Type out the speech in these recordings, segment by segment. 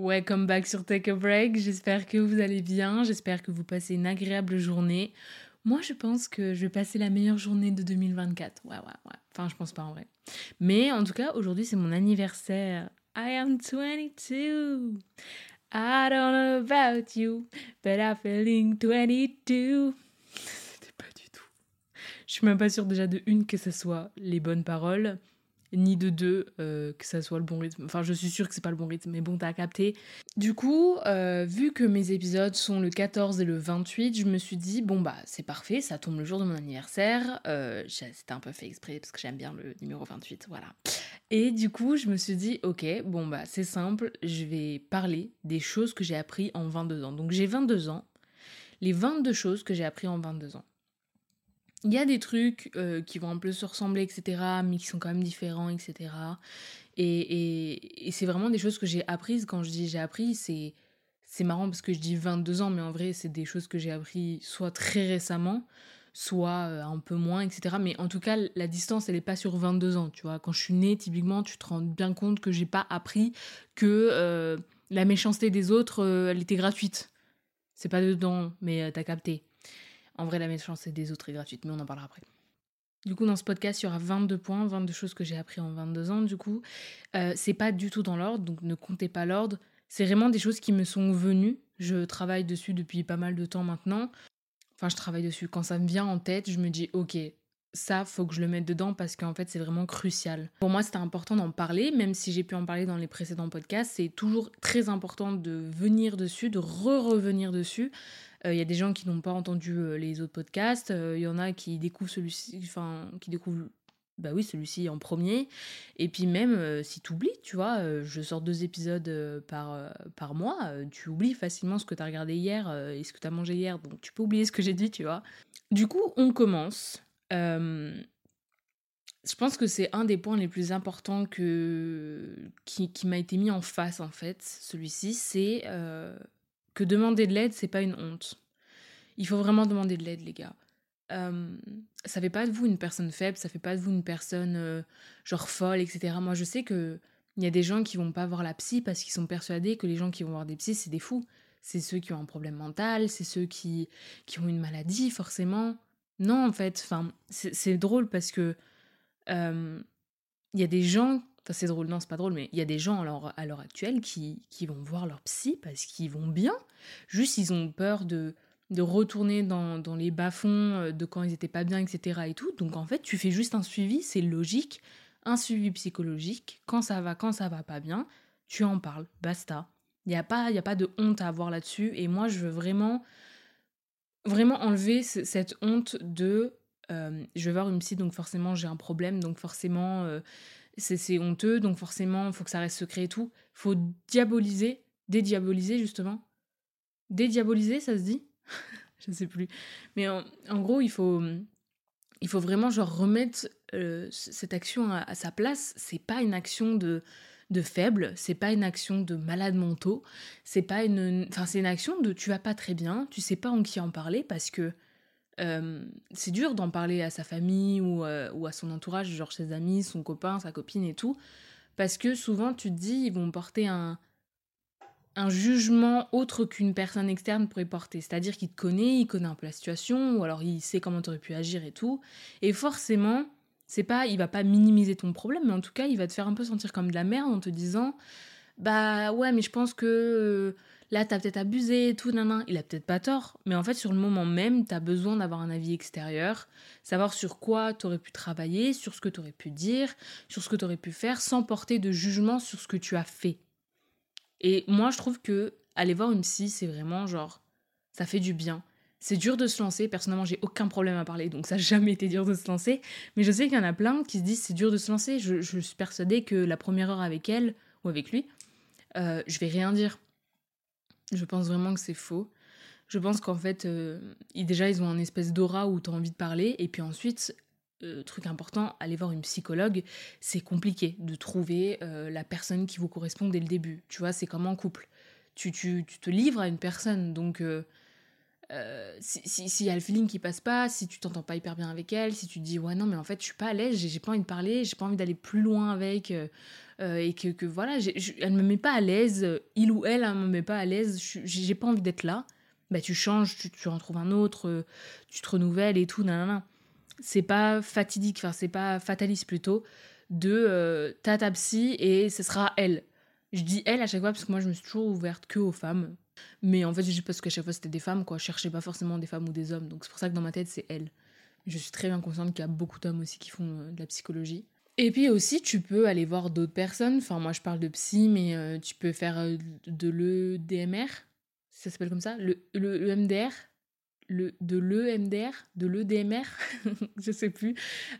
Welcome back sur Take a Break. J'espère que vous allez bien. J'espère que vous passez une agréable journée. Moi, je pense que je vais passer la meilleure journée de 2024. Ouais, ouais, ouais. Enfin, je pense pas en vrai. Mais en tout cas, aujourd'hui, c'est mon anniversaire. I am 22. I don't know about you, but I'm feeling 22. C'était pas du tout. Je suis même pas sûre déjà de une que ce soit les bonnes paroles ni de deux, euh, que ça soit le bon rythme. Enfin, je suis sûre que c'est pas le bon rythme, mais bon, t'as capté. Du coup, euh, vu que mes épisodes sont le 14 et le 28, je me suis dit, bon bah, c'est parfait, ça tombe le jour de mon anniversaire. Euh, C'était un peu fait exprès parce que j'aime bien le numéro 28, voilà. Et du coup, je me suis dit, ok, bon bah, c'est simple, je vais parler des choses que j'ai appris en 22 ans. Donc j'ai 22 ans, les 22 choses que j'ai appris en 22 ans. Il y a des trucs euh, qui vont un peu se ressembler, etc., mais qui sont quand même différents, etc. Et, c'est vraiment des choses que j'ai apprises. Quand je dis j'ai appris, c'est, c'est marrant parce que je dis 22 ans, mais en vrai, c'est des choses que j'ai appris soit très récemment, soit euh, un peu moins, etc. Mais en tout cas, la distance, elle n'est pas sur 22 ans, tu vois. Quand je suis née, typiquement, tu te rends bien compte que j'ai pas appris que euh, la méchanceté des autres, elle était gratuite. C'est pas dedans, mais t'as capté. En vrai, la méchanceté des autres est gratuite, mais on en parlera après. Du coup, dans ce podcast, il y aura 22 points, 22 choses que j'ai appris en 22 ans. Du coup, euh, c'est pas du tout dans l'ordre, donc ne comptez pas l'ordre. C'est vraiment des choses qui me sont venues. Je travaille dessus depuis pas mal de temps maintenant. Enfin, je travaille dessus. Quand ça me vient en tête, je me dis, ok, ça, faut que je le mette dedans parce qu'en fait, c'est vraiment crucial. Pour moi, c'était important d'en parler, même si j'ai pu en parler dans les précédents podcasts. C'est toujours très important de venir dessus, de re-revenir dessus. Il euh, y a des gens qui n'ont pas entendu euh, les autres podcasts. Il euh, y en a qui découvrent celui-ci, enfin, qui découvrent bah oui, celui-ci en premier. Et puis même si tu oublies, tu vois, je sors deux épisodes par, par mois, tu oublies facilement ce que tu as regardé hier et ce que tu as mangé hier, donc tu peux oublier ce que j'ai dit, tu vois. Du coup, on commence. je pense que c'est un des points les plus importants que, qui, qui m'a été mis en face, en fait, celui-ci, c'est que demander de l'aide, c'est pas une honte. Il faut vraiment demander de l'aide, les gars. Euh, ça fait pas de vous une personne faible, ça fait pas de vous une personne euh, genre folle, etc. Moi, je sais que il y a des gens qui vont pas voir la psy parce qu'ils sont persuadés que les gens qui vont voir des psys, c'est des fous. C'est ceux qui ont un problème mental, c'est ceux qui, qui ont une maladie, forcément. Non, en fait, c'est drôle parce que euh, il y a des gens c'est drôle, non, c'est pas drôle, mais il y a des gens à l'heure actuelle qui, qui vont voir leur psy parce qu'ils vont bien. Juste, ils ont peur de, de retourner dans, dans les bas-fonds euh, de quand ils étaient pas bien, etc. et tout. Donc en fait, tu fais juste un suivi, c'est logique, un suivi psychologique. Quand ça va, quand ça va pas bien, tu en parles, basta. Il n'y a, pas, a pas de honte à avoir là-dessus. Et moi, je veux vraiment, vraiment enlever cette honte de euh, je vais voir une psy, donc forcément j'ai un problème, donc forcément euh, c'est honteux, donc forcément, faut que ça reste secret et tout. faut diaboliser, dédiaboliser justement. Dédiaboliser, ça se dit? Je sais plus. Mais en, gros, il faut, il faut vraiment genre remettre euh, cette action à, sa place. C'est pas une action de, de faible, c'est pas une action de malade mentaux, c'est pas une, enfin c'est une action de tu vas pas très bien, tu sais pas en qui en parler parce que euh, c'est dur d'en parler à sa famille ou, euh, ou, à son entourage, genre ses amis, son copain, sa copine et tout, parce que souvent tu te dis ils vont porter un, un jugement autre qu'une personne externe pourrait porter. C'est-à-dire qu'il te connaît, il connaît un peu la situation, ou alors il sait comment tu aurais pu agir et tout. Et forcément, c'est pas, il va pas minimiser ton problème, mais en tout cas, il va te faire un peu sentir comme de la merde en te disant, bah ouais, mais je pense que là t'as peut-être abusé, tout, nan, il a peut-être pas tort, mais en fait sur le moment même, t'as besoin d'avoir un avis extérieur, savoir sur quoi t'aurais pu travailler, sur ce que t'aurais pu dire, sur ce que t'aurais pu faire, sans porter de jugement sur ce que tu as fait. Et moi je trouve que aller voir une psy, c'est vraiment genre, ça fait du bien. C'est dur de se lancer, personnellement j'ai aucun problème à parler, donc ça n'a jamais été dur de se lancer, mais je sais qu'il y en a plein qui se disent c'est dur de se lancer, je, suis persuadée que la première heure avec elle, ou avec lui, euh, je vais rien dire je pense vraiment que c'est faux. Je pense qu'en fait, euh, déjà, ils ont un espèce d'aura où tu as envie de parler. Et puis ensuite, euh, truc important, aller voir une psychologue, c'est compliqué de trouver euh, la personne qui vous correspond dès le début. Tu vois, c'est comme en couple. Tu, tu, tu, te livres à une personne. Donc, euh, s'il si, y a le feeling qui passe pas, si tu t'entends pas hyper bien avec elle, si tu te dis ouais non mais en fait je suis pas à l'aise, j'ai pas envie de parler, j'ai pas envie d'aller plus loin avec, euh, euh, et que, que voilà, elle me met pas à l'aise, il ou elle, elle me met pas à l'aise, j'ai pas envie d'être là, bah tu changes, tu, en trouves un autre, tu te renouvelles et tout, nanana. C'est pas fatidique, enfin c'est pas fataliste plutôt, de t'as ta psy et ce sera elle. Je dis elle à chaque fois parce que moi je me suis toujours ouverte que aux femmes. Mais en fait, juste parce qu'à chaque fois c'était des femmes, quoi. Je cherchais pas forcément des femmes ou des hommes. Donc c'est pour ça que dans ma tête, c'est elle. Je suis très bien consciente qu'il y a beaucoup d'hommes aussi qui font euh, de la psychologie. Et puis aussi, tu peux aller voir d'autres personnes. Enfin, moi je parle de psy, mais euh, tu peux faire euh, de l'EDMR. Ça s'appelle comme ça? Le, le, MDR le, de l'EMDR, de l'EDMR, je sais plus.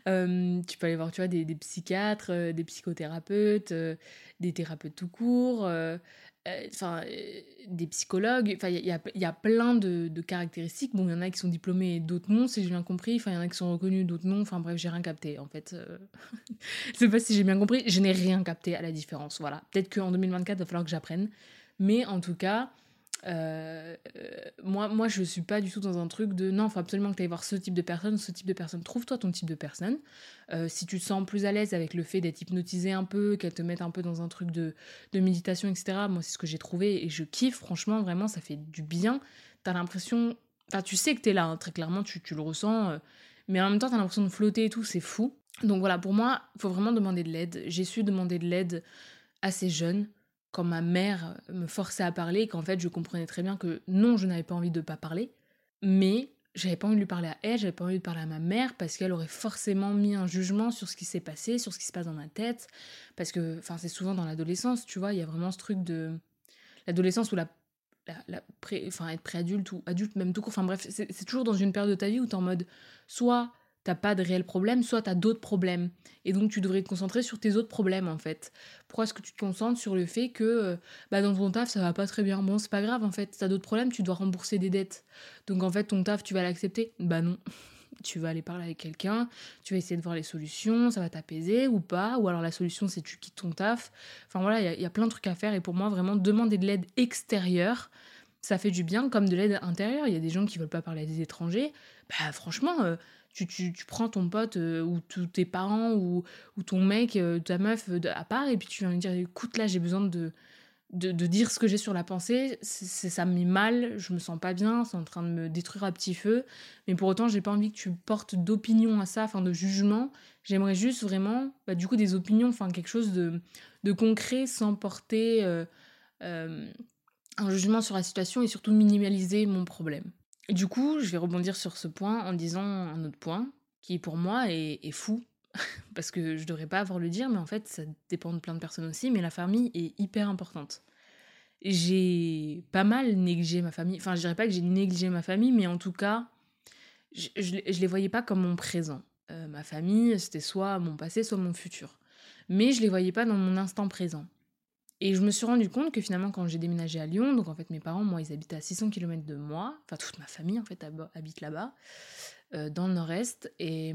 tu peux aller voir, tu vois, des, psychiatres, des psychothérapeutes, des thérapeutes tout court, enfin, euh, des psychologues. Enfin, il y a, y a, plein de, de caractéristiques. Bon, il y en a qui sont diplômés d'autres non, si j'ai bien compris. Enfin, il y en a qui sont reconnus, d'autres non. Enfin, bref, j'ai rien capté, en fait. Euh. je sais pas si j'ai bien compris. Je n'ai rien capté à la différence. Voilà. Peut-être qu'en 2024, il va falloir que j'apprenne. Mais en tout cas, euh, moi, moi, je suis pas du tout dans un truc de non, faut absolument que tu ailles voir ce type de personne, ce type de personne. Trouve-toi ton type de personne. Euh, si tu te sens plus à l'aise avec le fait d'être hypnotisé un peu, qu'elle te mette un peu dans un truc de, de méditation, etc. Moi, c'est ce que j'ai trouvé et je kiffe. Franchement, vraiment, ça fait du bien. T'as l'impression. Enfin, tu sais que t'es là, hein, très clairement, tu, tu le ressens. Euh, mais en même temps, t'as l'impression de flotter et tout, c'est fou. Donc voilà, pour moi, faut vraiment demander de l'aide. J'ai su demander de l'aide assez jeune quand ma mère me forçait à parler, qu'en fait je comprenais très bien que non, je n'avais pas envie de pas parler, mais j'avais pas envie de lui parler à elle, j'avais pas envie de parler à ma mère parce qu'elle aurait forcément mis un jugement sur ce qui s'est passé, sur ce qui se passe dans ma tête, parce que, enfin, c'est souvent dans l'adolescence, tu vois, il y a vraiment ce truc de l'adolescence où la, la, pré, enfin, être préadulte ou adulte même tout court, enfin bref, c'est toujours dans une période de ta vie où t'es en mode, soit t'as pas de réel problème, soit t'as d'autres problèmes. Et donc tu devrais te concentrer sur tes autres problèmes en fait. Pourquoi est-ce que tu te concentres sur le fait que euh, bah, dans ton taf ça va pas très bien? Bon, c'est pas grave en fait, t'as d'autres problèmes, tu dois rembourser des dettes. Donc en fait ton taf tu vas l'accepter? Bah non. tu vas aller parler avec quelqu'un, tu vas essayer de voir les solutions, ça va t'apaiser ou pas, ou alors la solution c'est tu quittes ton taf. Enfin voilà, il y, a plein de trucs à faire et pour moi vraiment demander de l'aide extérieure, ça fait du bien comme de l'aide intérieure. Il y a des gens qui veulent pas parler à des étrangers. Bah franchement, euh, tu, tu, prends ton pote euh, ou tous tes parents ou, ton mec, euh, ta meuf à part et puis tu viens lui dire écoute là j'ai besoin de, de, dire ce que j'ai sur la pensée, ça me met mal, je me sens pas bien, c'est en train de me détruire à petit feu, mais pour autant j'ai pas envie que tu portes d'opinion à ça, enfin de jugement, j'aimerais juste vraiment bah, du coup des opinions, enfin quelque chose de, de concret sans porter un jugement sur la situation et surtout minimaliser mon problème. Du coup, je vais rebondir sur ce point en disant un autre point qui pour moi est, fou parce que je devrais pas avoir le dire, mais en fait ça dépend de plein de personnes aussi, mais la famille est hyper importante. J'ai pas mal négligé ma famille, enfin je dirais pas que j'ai négligé ma famille, mais en tout cas, je, je, les voyais pas comme mon présent. Euh, ma famille, c'était soit mon passé, soit mon futur. Mais je les voyais pas dans mon instant présent. Et je me suis rendu compte que finalement, quand j'ai déménagé à Lyon, donc en fait, mes parents, moi, ils habitaient à 600 km de moi, enfin, toute ma famille, en fait, habite là-bas, euh, dans le nord-est. Et,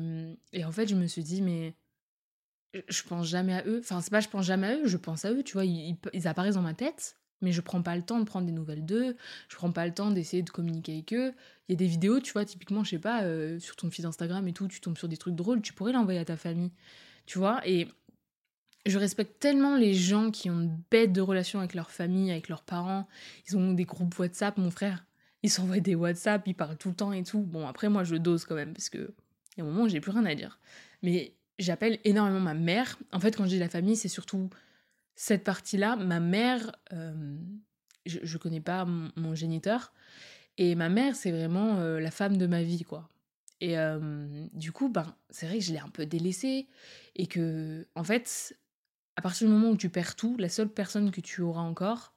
et, en fait, je me suis dit, mais je pense jamais à eux. Enfin, c'est pas je pense jamais à eux, je pense à eux, tu vois, ils, apparaissent dans ma tête, mais je prends pas le temps de prendre des nouvelles d'eux, je prends pas le temps d'essayer de communiquer avec eux. Il y a des vidéos, tu vois, typiquement, je sais pas, euh, sur ton fil Instagram et tout, tu tombes sur des trucs drôles, tu pourrais l'envoyer à ta famille, tu vois, et je respecte tellement les gens qui ont une bête de relation avec leur famille, avec leurs parents. Ils ont des groupes WhatsApp, mon frère. Ils s'envoient des WhatsApp, ils parlent tout le temps et tout. Bon, après, moi, je dose quand même, parce que il y a un moment où j'ai plus rien à dire. Mais j'appelle énormément ma mère. En fait, quand je dis la famille, c'est surtout cette partie-là. Ma mère, euh, je, je connais pas mon, géniteur. Et ma mère, c'est vraiment euh, la femme de ma vie, quoi. Et euh, du coup, ben, c'est vrai que je l'ai un peu délaissée. Et que, en fait, à partir du moment où tu perds tout, la seule personne que tu auras encore,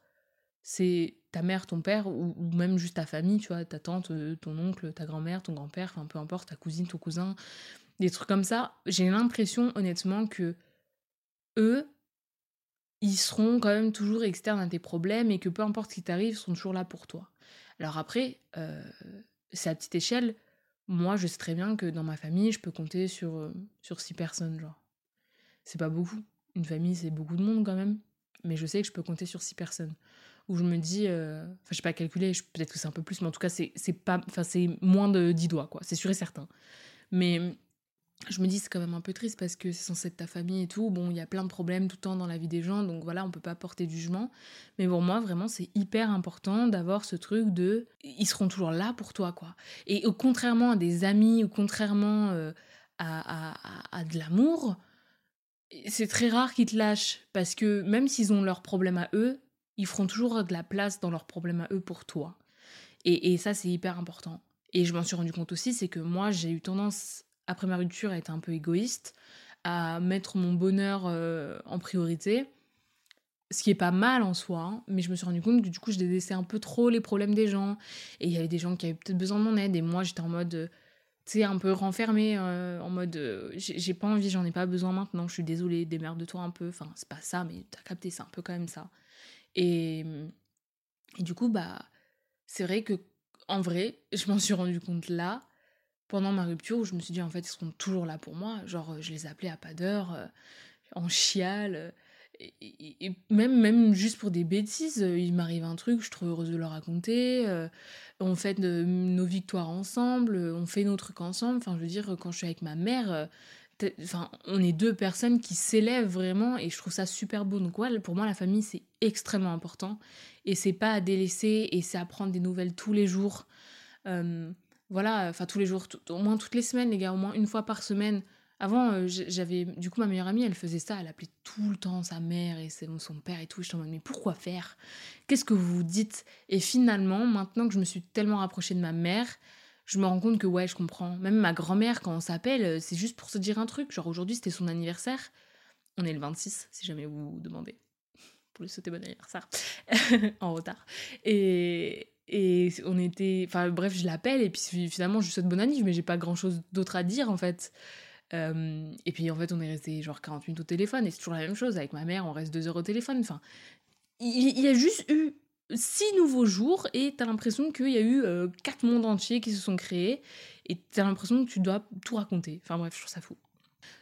c'est ta mère, ton père, ou, même juste ta famille, tu vois, ta tante, euh, ton oncle, ta grand-mère, ton grand-père, enfin peu importe, ta cousine, ton cousin, des trucs comme ça. J'ai l'impression, honnêtement, que eux, ils seront quand même toujours externes à tes problèmes et que peu importe ce qui t'arrive, ils sont toujours là pour toi. Alors après, euh, c'est à petite échelle. Moi, je sais très bien que dans ma famille, je peux compter sur, euh, sur six personnes, genre. C'est pas beaucoup. Une famille, c'est beaucoup de monde quand même. Mais je sais que je peux compter sur six personnes. où je me dis, euh, enfin, je sais pas calculer, peut-être que c'est un peu plus, mais en tout cas, c'est pas, enfin, c'est moins de 10 doigts, quoi, c'est sûr et certain. Mais je me dis, c'est quand même un peu triste parce que c'est censé être ta famille et tout. Bon, il y a plein de problèmes tout le temps dans la vie des gens, donc voilà, on peut pas porter du jugement. Mais pour moi, vraiment, c'est hyper important d'avoir ce truc de. Ils seront toujours là pour toi, quoi. Et contrairement à des amis, ou contrairement euh, à, à, de l'amour, c'est très rare qu'ils te lâchent parce que même s'ils ont leurs problèmes à eux, ils feront toujours de la place dans leurs problèmes à eux pour toi. Et, et ça, c'est hyper important. Et je m'en suis rendu compte aussi, c'est que moi, j'ai eu tendance, après ma rupture, à être un peu égoïste, à mettre mon bonheur euh, en priorité. Ce qui est pas mal en soi, hein, mais je me suis rendu compte que du coup, je délaissais un peu trop les problèmes des gens. Et il y avait des gens qui avaient peut-être besoin de mon aide. Et moi, j'étais en mode tu sais, un peu renfermée, euh, en mode euh, j'ai pas envie, j'en ai pas besoin maintenant, je suis désolée, démerde-toi un peu. Enfin, c'est pas ça, mais t'as capté, c'est un peu quand même ça. Et, du coup, bah, c'est vrai que, en vrai, je m'en suis rendu compte là, pendant ma rupture, où je me suis dit, en fait, ils seront toujours là pour moi. Genre, je les appelais à pas d'heure, euh, en chial et, même, même juste pour des bêtises, euh, il m'arrive un truc, je suis trop heureuse de le raconter. Euh, on fait nos victoires ensemble, on fait nos trucs ensemble. Enfin, je veux dire, quand je suis avec ma mère, euh, enfin, on est deux personnes qui s'élèvent vraiment et je trouve ça super beau. Donc, ouais, pour moi, la famille, c'est extrêmement important. Et c'est pas à délaisser et c'est à prendre des nouvelles tous les jours. voilà, enfin, tous les jours, au moins toutes les semaines, les gars, au moins une fois par semaine avant, euh, j'avais. Du coup, ma meilleure amie, elle faisait ça. Elle appelait tout le temps sa mère et son père et tout. Je me mode, mais pourquoi faire? Qu'est-ce que vous dites? Et finalement, maintenant que je me suis tellement rapprochée de ma mère, je me rends compte que ouais, je comprends. Même ma grand-mère, quand on s'appelle, euh, c'est juste pour se dire un truc. Genre aujourd'hui, c'était son anniversaire. On est le 26, si jamais vous demandez. Pour lui souhaiter bon anniversaire. en retard. Et, et on était. Enfin, bref, je l'appelle et puis finalement, je lui souhaite bon anniversaire, mais j'ai pas grand chose d'autre à dire en fait et puis en fait, on est resté genre 40 minutes au téléphone et c'est toujours la même chose. Avec ma mère, on reste deux heures au téléphone. Enfin, il, y a juste eu six nouveaux jours et t'as l'impression qu'il y a eu quatre mondes entiers qui se sont créés et t'as l'impression que tu dois tout raconter. Enfin bref, je trouve ça fou.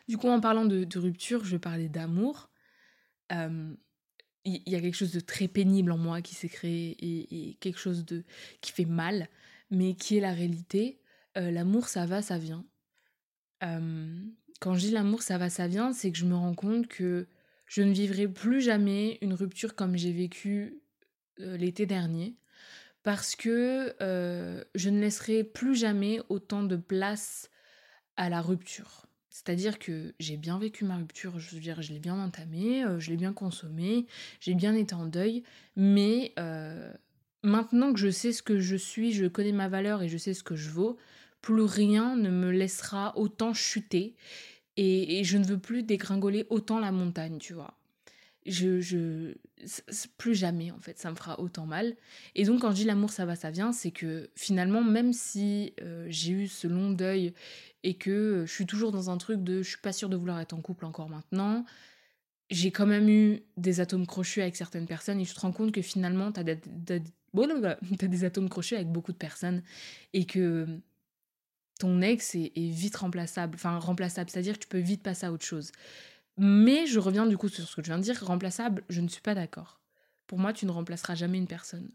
Du coup, en parlant de, rupture, je parler d'amour. Il y, a quelque chose de très pénible en moi qui s'est créé et, quelque chose de qui fait mal, mais qui est la réalité. L'amour, ça va, ça vient quand je dis l'amour, ça va, ça vient, c'est que je me rends compte que je ne vivrai plus jamais une rupture comme j'ai vécu l'été dernier, parce que je ne laisserai plus jamais autant de place à la rupture. C'est-à-dire que j'ai bien vécu ma rupture, je veux dire, je l'ai bien entamée, je l'ai bien consommée, j'ai bien été en deuil, mais maintenant que je sais ce que je suis, je connais ma valeur et je sais ce que je vaux, plus rien ne me laissera autant chuter et, je ne veux plus dégringoler autant la montagne, tu vois. Je, je plus jamais en fait ça me fera autant mal et donc quand je dis l'amour ça va ça vient c'est que finalement même si euh, j'ai eu ce long deuil et que je suis toujours dans un truc de je suis pas sûre de vouloir être en couple encore maintenant j'ai quand même eu des atomes crochus avec certaines personnes et tu te rends compte que finalement t'as des, as des atomes crochus avec beaucoup de personnes et que ton ex est, vite remplaçable. Enfin, remplaçable, c'est-à-dire que tu peux vite passer à autre chose. Mais je reviens du coup sur ce que je viens de dire, remplaçable, je ne suis pas d'accord. Pour moi, tu ne remplaceras jamais une personne.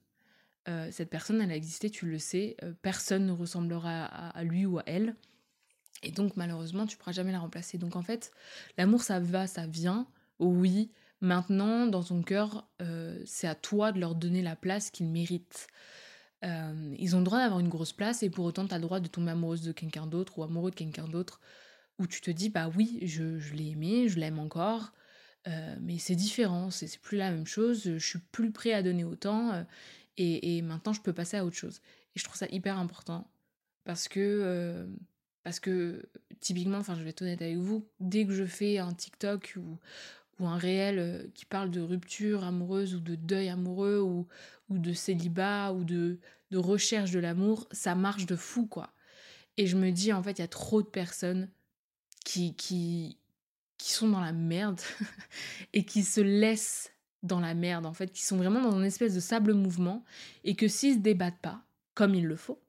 Euh, cette personne, elle a existé, tu le sais, euh, personne ne ressemblera à, lui ou à elle. Et donc, malheureusement, tu ne pourras jamais la remplacer. Donc, en fait, l'amour, ça va, ça vient, oui. Maintenant, dans ton cœur, euh, c'est à toi de leur donner la place qu'ils méritent. Euh, ils ont le droit d'avoir une grosse place et pour autant tu as le droit de tomber amoureuse de quelqu'un d'autre ou amoureux de quelqu'un d'autre où tu te dis bah oui je, l'ai aimé, je l'aime encore euh, mais c'est différent, c'est plus la même chose, je suis plus prêt à donner autant euh, et, et, maintenant je peux passer à autre chose. Et je trouve ça hyper important parce que parce que typiquement, enfin je vais être honnête avec vous, dès que je fais un TikTok ou, ou un réel qui parle de rupture amoureuse ou de deuil amoureux ou, ou de célibat ou de, de recherche de l'amour, ça marche de fou quoi. Et je me dis en fait il y a trop de personnes qui, qui, qui sont dans la merde et qui se laissent dans la merde en fait, qui sont vraiment dans une espèce de sable mouvement et que s'ils se débattent pas comme il le faut,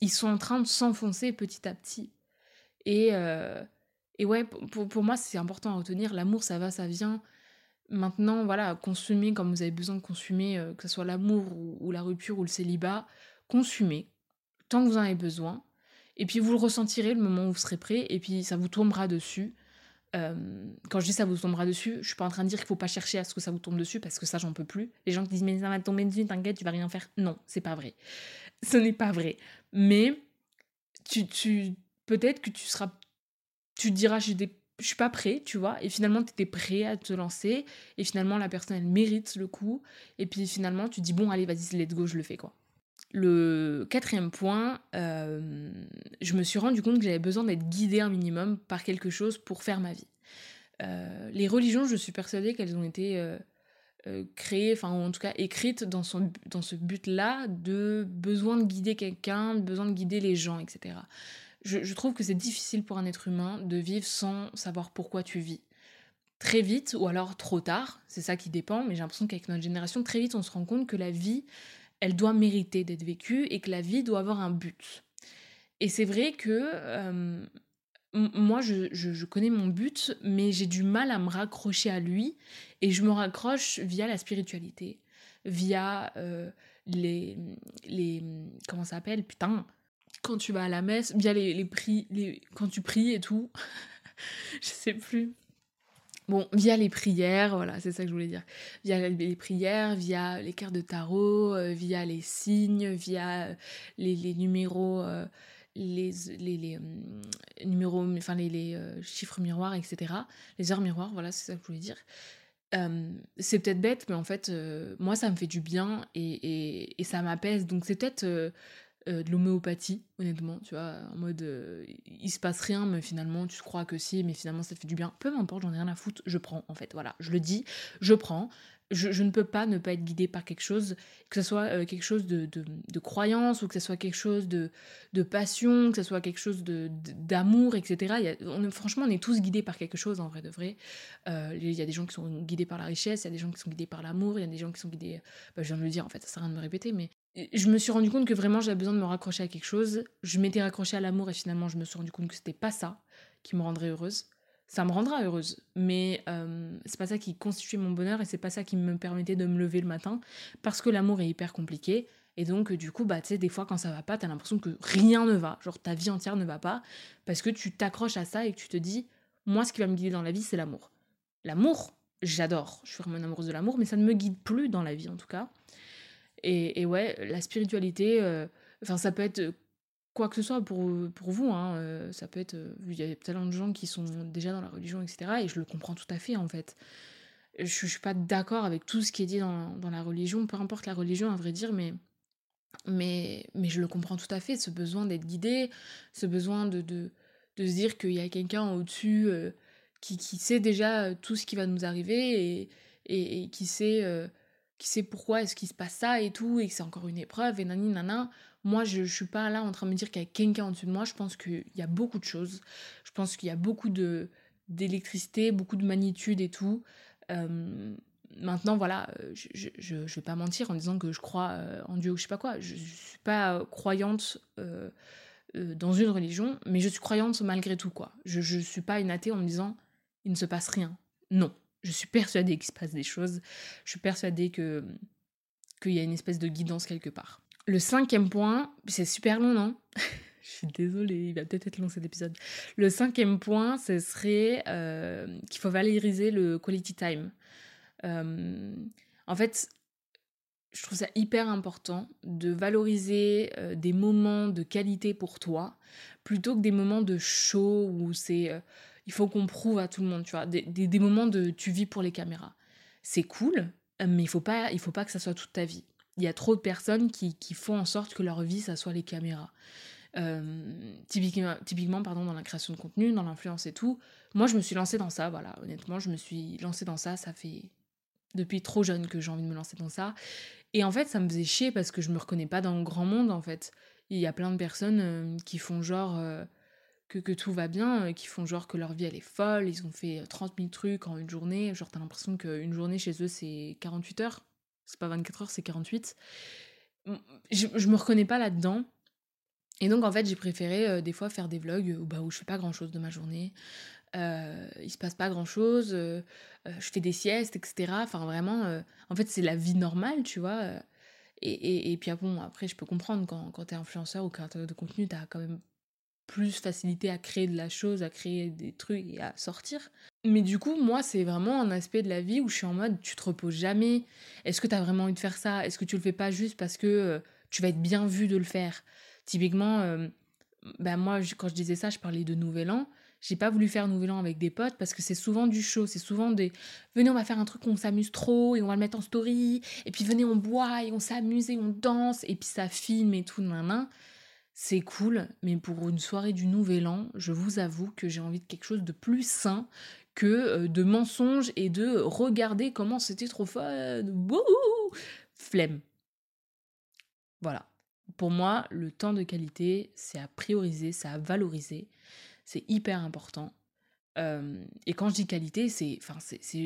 ils sont en train de s'enfoncer petit à petit. Et, euh, et ouais, pour, pour moi c'est important à retenir, l'amour ça va, ça vient. Maintenant, voilà, consumez comme vous avez besoin de consommer, euh, que ce soit l'amour ou, la rupture ou le célibat, consumez tant que vous en avez besoin. Et puis vous le ressentirez le moment où vous serez prêt, et puis ça vous tombera dessus. Quand je dis ça vous tombera dessus, je suis pas en train de dire qu'il faut pas chercher à ce que ça vous tombe dessus, parce que ça j'en peux plus. Les gens qui disent mais ça va tomber dessus, t'inquiète, tu vas rien faire. Non, c'est pas vrai. Ce n'est pas vrai. Mais tu, tu peut-être que tu seras, tu te diras je suis pas prêt, tu vois. Et finalement, tu étais prêt à te lancer. Et finalement, la personne, elle mérite le coup. Et puis finalement, tu dis, bon, allez, vas-y, let's go, je le fais, quoi. Le quatrième point, euh, je me suis rendu compte que j'avais besoin d'être guidée un minimum par quelque chose pour faire ma vie. Euh, les religions, je suis persuadée qu'elles ont été euh, créées, enfin en tout cas écrites dans, son, dans ce but-là de besoin de guider quelqu'un, de besoin de guider les gens, etc je, trouve que c'est difficile pour un être humain de vivre sans savoir pourquoi tu vis. Très vite, ou alors trop tard, c'est ça qui dépend, mais j'ai l'impression qu'avec notre génération, très vite, on se rend compte que la vie, elle doit mériter d'être vécue et que la vie doit avoir un but. Et c'est vrai que euh, moi, je, connais mon but, mais j'ai du mal à me raccrocher à lui, et je me raccroche via la spiritualité, via euh, les, les... Comment ça s'appelle? Putain, quand tu vas à la messe, via les, les prix, les, quand tu pries et tout. je sais plus. Bon, via les prières, voilà, c'est ça que je voulais dire. Via les prières, via les cartes de tarot, euh, via les signes, via euh, les, les numéros, euh, les, les, les numéros, enfin les, chiffres miroirs, etc. Les heures miroirs, voilà, c'est ça que je voulais dire. c'est peut-être bête, mais en fait, moi, ça me fait du bien et, et, et ça m'apaise. Donc, c'est peut-être euh, de l'homéopathie, honnêtement, tu vois, en mode euh, il se passe rien, mais finalement tu crois que si, mais finalement ça te fait du bien. Peu m'importe, j'en ai rien à foutre, je prends en fait, voilà, je le dis, je prends. Je, ne peux pas ne pas être guidée par quelque chose, que ce soit euh, quelque chose de, de, croyance ou que ce soit quelque chose de, de passion, que ce soit quelque chose d'amour, etc. on, franchement, on est tous guidés par quelque chose en vrai de vrai. Il y a des gens qui sont guidés par la richesse, il y a des gens qui sont guidés par l'amour, il y a des gens qui sont guidés. Bah, je viens de le dire en fait, ça sert à rien de me répéter, mais je me suis rendu compte que vraiment j'avais besoin de me raccrocher à quelque chose. Je m'étais raccrochée à l'amour et finalement je me suis rendu compte que c'était pas ça qui me rendrait heureuse. Ça me rendra heureuse, mais euh, c'est pas ça qui constituait mon bonheur et c'est pas ça qui me permettait de me lever le matin parce que l'amour est hyper compliqué et donc du coup bah tu sais des fois quand ça va pas t'as l'impression que rien ne va, genre ta vie entière ne va pas parce que tu t'accroches à ça et que tu te dis moi ce qui va me guider dans la vie c'est l'amour. L'amour, j'adore, je suis vraiment amoureuse de l'amour mais ça ne me guide plus dans la vie en tout cas. Et, ouais, la spiritualité, euh, enfin, ça peut être quoi que ce soit pour, pour vous. Hein, euh, ça peut être. Euh, il y a tellement de gens qui sont déjà dans la religion, etc. Et je le comprends tout à fait, en fait. Je, je suis pas d'accord avec tout ce qui est dit dans, dans, la religion, peu importe la religion, à vrai dire, mais. Mais, mais je le comprends tout à fait, ce besoin d'être guidé, ce besoin de, de, de se dire qu'il y a quelqu'un au-dessus qui, qui, sait déjà tout ce qui va nous arriver et, et qui sait qui sait pourquoi est-ce qu'il se passe ça et tout, et que c'est encore une épreuve, et nani nana. Moi, je, je suis pas là en train de me dire qu'il y a quelqu'un en dessus de moi. Je pense qu'il y a beaucoup de choses. Je pense qu'il y a beaucoup de d'électricité, beaucoup de magnitude et tout. Euh, maintenant, voilà, je, je, je, vais pas mentir en disant que je crois euh, en Dieu ou je sais pas quoi. Je, je suis pas croyante euh, dans une religion, mais je suis croyante malgré tout, quoi. Je, je suis pas une athée en me disant il ne se passe rien. Non, je suis persuadée qu'il se passe des choses. Je suis persuadée que qu'il y a une espèce de guidance quelque part. Le cinquième point, c'est super long, non? Je suis désolée, il va peut-être être long cet épisode. Le cinquième point, ce serait euh, qu'il faut valoriser le quality time. Euh, en fait, je trouve ça hyper important de valoriser euh, des moments de qualité pour toi plutôt que des moments de show où c'est il faut qu'on prouve à tout le monde, tu vois, des, moments de tu vis pour les caméras. C'est cool, mais il faut pas, il faut pas que ça soit toute ta vie. Il y a trop de personnes qui, qui font en sorte que leur vie, ça soit les caméras. Euh, typiquement, typiquement, pardon, dans la création de contenu, dans l'influence et tout. Moi, je me suis lancée dans ça, voilà. Honnêtement, je me suis lancée dans ça. Ça fait depuis trop jeune que j'ai envie de me lancer dans ça. Et en fait, ça me faisait chier parce que je me reconnais pas dans le grand monde, en fait. Il y a plein de personnes euh, qui font genre. Euh, que, tout va bien, euh, qui font genre que leur vie elle est folle, ils ont fait 30 euh, 000 trucs en une journée, genre t'as l'impression qu'une journée chez eux c'est 48 heures, c'est pas 24 heures, c'est 48. Je, je me reconnais pas là-dedans. Et donc en fait j'ai préféré euh, des fois faire des vlogs où, bah, où je fais pas grand chose de ma journée, euh, il se passe pas grand chose, je fais des siestes, etc. Enfin, vraiment, en fait, c'est la vie normale, tu vois. Et, et, puis, ah bon, après, je peux comprendre quand, quand tu es influenceur ou créateur de contenu, tu as quand même plus facilité à créer de la chose, à créer des trucs et à sortir. Mais du coup, moi, c'est vraiment un aspect de la vie où je suis en mode, tu te reposes jamais. Est-ce que tu as vraiment envie de faire ça? Est-ce que tu le fais pas juste parce que euh, tu vas être bien vu de le faire? Typiquement, euh, bah moi, quand je disais ça, je parlais de Nouvel An. J'ai pas voulu faire Nouvel An avec des potes parce que c'est souvent du show, c'est souvent des venez on va faire un truc où on s'amuse trop et on va le mettre en story et puis venez on boit et on s'amuse et on danse et puis ça filme et tout nan c'est cool, mais pour une soirée du Nouvel An, je vous avoue que j'ai envie de quelque chose de plus sain que euh, de mensonges et de regarder comment c'était trop fun. Flemme. Voilà. Pour moi, le temps de qualité, c'est à prioriser, c'est à valoriser. C'est hyper important et quand je dis qualité, c'est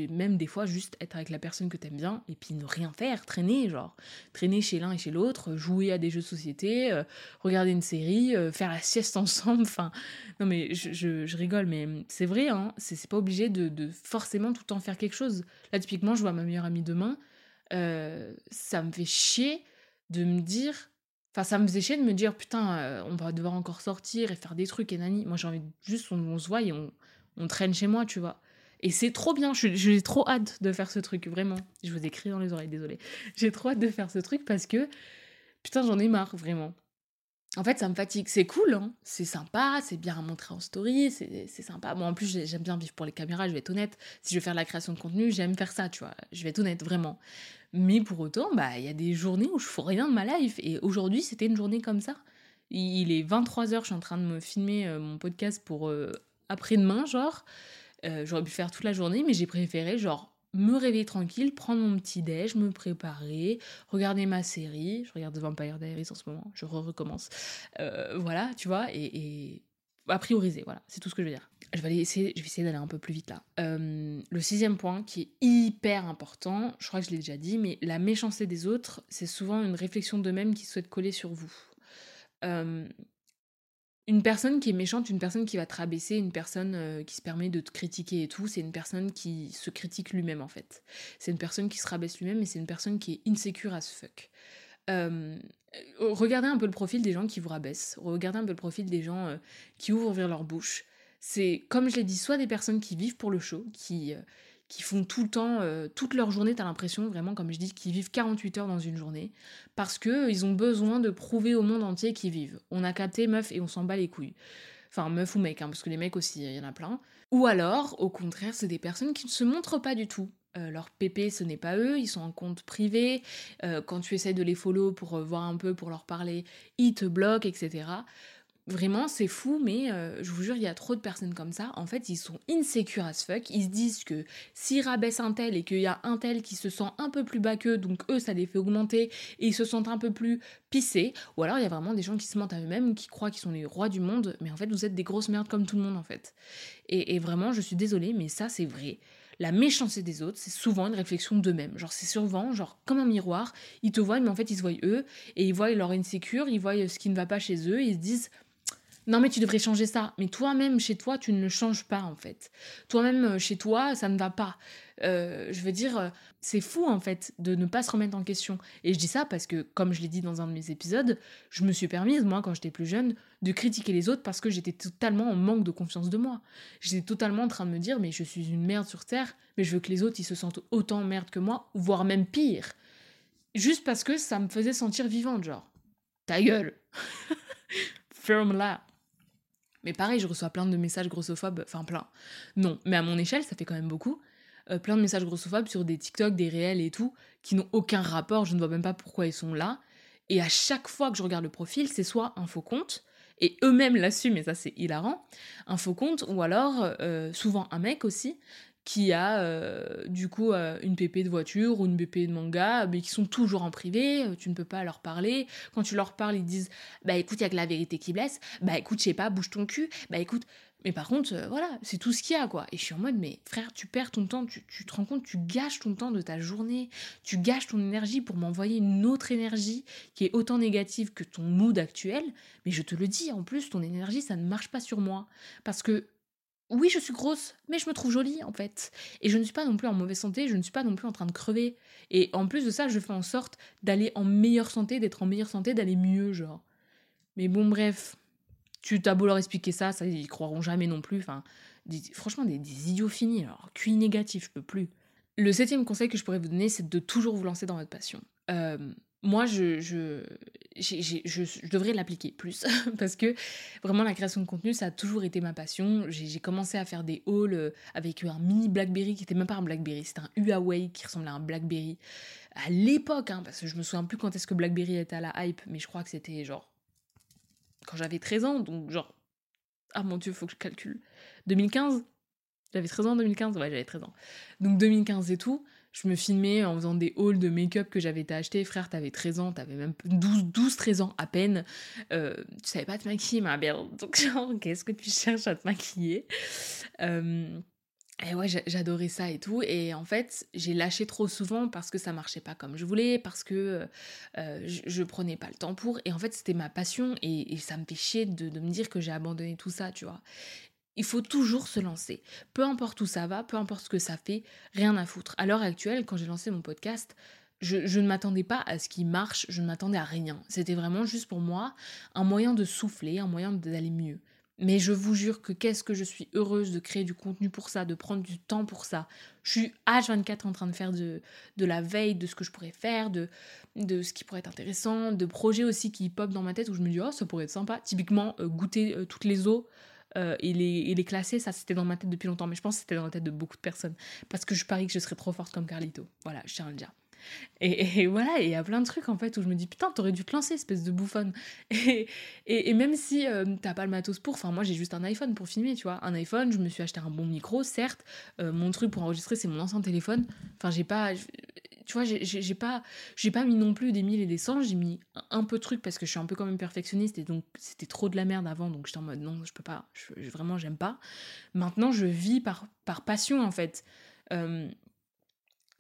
même des fois juste être avec la personne que t'aimes bien et puis ne rien faire, traîner, genre traîner chez l'un et chez l'autre, jouer à des jeux de société, regarder une série, faire la sieste ensemble. Enfin, non mais je, je, rigole, mais c'est vrai, hein, c'est pas obligé de, de, forcément tout le temps faire quelque chose. Là, typiquement, je vois ma meilleure amie demain, ça me fait chier de me dire. Enfin, ça me faisait chier de me dire, putain, on va devoir encore sortir et faire des trucs et nani. Moi, j'ai envie juste, on, on se voit et on, on traîne chez moi, tu vois. Et c'est trop bien, j'ai trop hâte de faire ce truc, vraiment. Je vous écris dans les oreilles, désolé. J'ai trop hâte de faire ce truc parce que, putain, j'en ai marre, vraiment. En fait, ça me fatigue. C'est cool, hein c'est sympa, c'est bien à montrer en story, c'est sympa. Bon, en plus, j'aime bien vivre pour les caméras, je vais être honnête. Si je veux faire la création de contenu, j'aime faire ça, tu vois. Je vais être honnête, vraiment. Mais pour autant, bah, il y a des journées où je fais rien de ma life. Et aujourd'hui, c'était une journée comme ça. Il est 23h, je suis en train de me filmer euh, mon podcast pour euh, après-demain, genre. Euh, j'aurais pu faire toute la journée, mais j'ai préféré, genre, me réveiller tranquille, prendre mon petit déj, me préparer, regarder ma série. Je regarde Vampire Diaries en ce moment, je recommence. Euh, voilà, tu vois, et, à prioriser, voilà, c'est tout ce que je veux dire. Je vais, essayer, d'aller un peu plus vite là. Euh, le sixième point qui est hyper important, je crois que je l'ai déjà dit, mais la méchanceté des autres, c'est souvent une réflexion d'eux-mêmes qui souhaitent coller sur vous. Une personne qui est méchante, une personne qui va te rabaisser, une personne euh, qui se permet de te critiquer et tout, c'est une personne qui se critique lui-même en fait. C'est une personne qui se rabaisse lui-même et c'est une personne qui est insécure as fuck. Euh, regardez un peu le profil des gens qui vous rabaissent, regardez un peu le profil des gens euh, qui ouvrent vers leur bouche. C'est, comme je l'ai dit, soit des personnes qui vivent pour le show, qui, qui font tout le temps, euh, toute leur journée, t'as l'impression vraiment, comme je dis, qu'ils vivent 48 heures dans une journée, parce que ils ont besoin de prouver au monde entier qu'ils vivent. On a capté meuf et on s'en bat les couilles. Enfin, meuf ou mec, hein, parce que les mecs aussi, il y en a plein. Ou alors, au contraire, c'est des personnes qui ne se montrent pas du tout. Euh, leur PP, ce n'est pas eux, ils sont en compte privé. Euh, quand tu essaies de les follow pour voir un peu, pour leur parler, ils te bloquent, etc. Vraiment, c'est fou, mais euh, je vous jure, il y a trop de personnes comme ça. En fait, ils sont insécures as fuck. Ils se disent que s'ils rabaissent un tel et qu'il y a un tel qui se sent un peu plus bas qu'eux, donc eux, ça les fait augmenter et ils se sentent un peu plus pissés. Ou alors, il y a vraiment des gens qui se mentent à eux-mêmes, qui croient qu'ils sont les rois du monde, mais en fait, vous êtes des grosses merdes comme tout le monde, en fait. Et, vraiment, je suis désolée, mais ça, c'est vrai la méchanceté des autres, c'est souvent une réflexion d'eux-mêmes. Genre, c'est souvent, genre, comme un miroir, ils te voient, mais en fait, ils se voient eux, et ils voient leur insécure, ils voient ce qui ne va pas chez eux, et ils se disent, non mais tu devrais changer ça. Mais toi-même chez toi, tu ne le changes pas en fait. Toi-même euh, chez toi, ça ne va pas. Euh, je veux dire, euh, c'est fou en fait de ne pas se remettre en question. Et je dis ça parce que, comme je l'ai dit dans un de mes épisodes, je me suis permise, moi, quand j'étais plus jeune, de critiquer les autres parce que j'étais totalement en manque de confiance de moi. J'étais totalement en train de me dire, mais je suis une merde sur Terre, mais je veux que les autres, ils se sentent autant merde que moi, voire même pire. Juste parce que ça me faisait sentir vivante, genre. Ta gueule Ferme là mais pareil, je reçois plein de messages grossophobes, enfin plein. Non, mais à mon échelle, ça fait quand même beaucoup. Euh, plein de messages grossophobes sur des TikTok, des réels et tout, qui n'ont aucun rapport, je ne vois même pas pourquoi ils sont là. Et à chaque fois que je regarde le profil, c'est soit un faux compte, et eux-mêmes l'assument, et ça c'est hilarant, un faux compte, ou alors euh, souvent un mec aussi, qui a euh, du coup euh, une PP de voiture ou une PP de manga, mais qui sont toujours en privé, euh, tu ne peux pas leur parler. Quand tu leur parles, ils disent Bah écoute, il y a que la vérité qui blesse, bah écoute, je sais pas, bouge ton cul, bah écoute. Mais par contre, voilà, c'est tout ce qu'il y a quoi. Et je suis en mode Mais frère, tu perds ton temps, tu, tu te rends compte, tu gâches ton temps de ta journée, tu gâches ton énergie pour m'envoyer une autre énergie qui est autant négative que ton mood actuel. Mais je te le dis, en plus, ton énergie, ça ne marche pas sur moi. Parce que oui, je suis grosse, mais je me trouve jolie en fait. Et je ne suis pas non plus en mauvaise santé, je ne suis pas non plus en train de crever. Et en plus de ça, je fais en sorte d'aller en meilleure santé, d'être en meilleure santé, d'aller mieux, genre. Mais bon, bref, tu t'as beau leur expliquer ça, ça ils croiront jamais non plus. Enfin, franchement, des, idiots finis. Alors, QI négatif, je peux plus. Le septième conseil que je pourrais vous donner, c'est de toujours vous lancer dans votre passion. Euh, moi, je, devrais l'appliquer plus parce que vraiment la création de contenu, ça a toujours été ma passion. J'ai commencé à faire des hauls euh, avec un mini Blackberry qui était même pas un Blackberry, c'était un Huawei qui ressemblait à un Blackberry à l'époque, hein, parce que je me souviens plus quand est-ce que Blackberry était à la hype, mais je crois que c'était genre quand j'avais 13 ans, donc genre ah mon dieu, faut que je calcule. 2015 J'avais 13 ans en 2015 Ouais, j'avais 13 ans. Donc 2015 et tout je me filmais en faisant des hauls de make-up que j'avais été. Frère, t'avais 13 ans, t'avais même 12, 12, 13 ans à peine. Euh, tu savais pas te maquiller, ma belle. Donc, genre, qu'est-ce que tu cherches à te maquiller? Euh, Et ouais, j'adorais ça et tout. Et en fait, j'ai lâché trop souvent parce que ça marchait pas comme je voulais, parce que euh, je, prenais pas le temps pour. Et en fait, c'était ma passion et, ça me fait chier de me dire que j'ai abandonné tout ça, tu vois. Il faut toujours se lancer. Peu importe où ça va, peu importe ce que ça fait, rien à foutre. À l'heure actuelle, quand j'ai lancé mon podcast, je, ne m'attendais pas à ce qu'il marche, je ne m'attendais à rien. C'était vraiment juste pour moi un moyen de souffler, un moyen d'aller mieux. Mais je vous jure que qu'est-ce que je suis heureuse de créer du contenu pour ça, de prendre du temps pour ça. Je suis H24 en train de faire de, de la veille, de ce que je pourrais faire, de, de ce qui pourrait être intéressant, de projets aussi qui pop dans ma tête où je me dis, oh, ça pourrait être sympa. Typiquement, euh, goûter euh, toutes les eaux euh, et, les, ça c'était dans ma tête depuis longtemps, mais je pense que c'était dans la tête de beaucoup de personnes. Parce que je parie que je serais trop forte comme Carlito. Voilà, je tiens à le dire. Et, voilà, il y a plein de trucs en fait où je me dis putain, t'aurais dû te lancer, espèce de bouffonne. Et, et, même si euh, t'as pas le matos pour, enfin, moi j'ai juste un iPhone pour filmer, tu vois. Un iPhone, je me suis acheté un bon micro, certes. Euh, mon truc pour enregistrer, c'est mon ancien téléphone. Enfin, j'ai pas tu vois, j'ai pas, pas mis non plus des mille et des cents, j'ai mis un peu de trucs parce que je suis un peu quand même perfectionniste et donc c'était trop de la merde avant, donc j'étais en mode non, je peux pas, vraiment j'aime pas. Maintenant, je vis par, par passion en fait. Euh,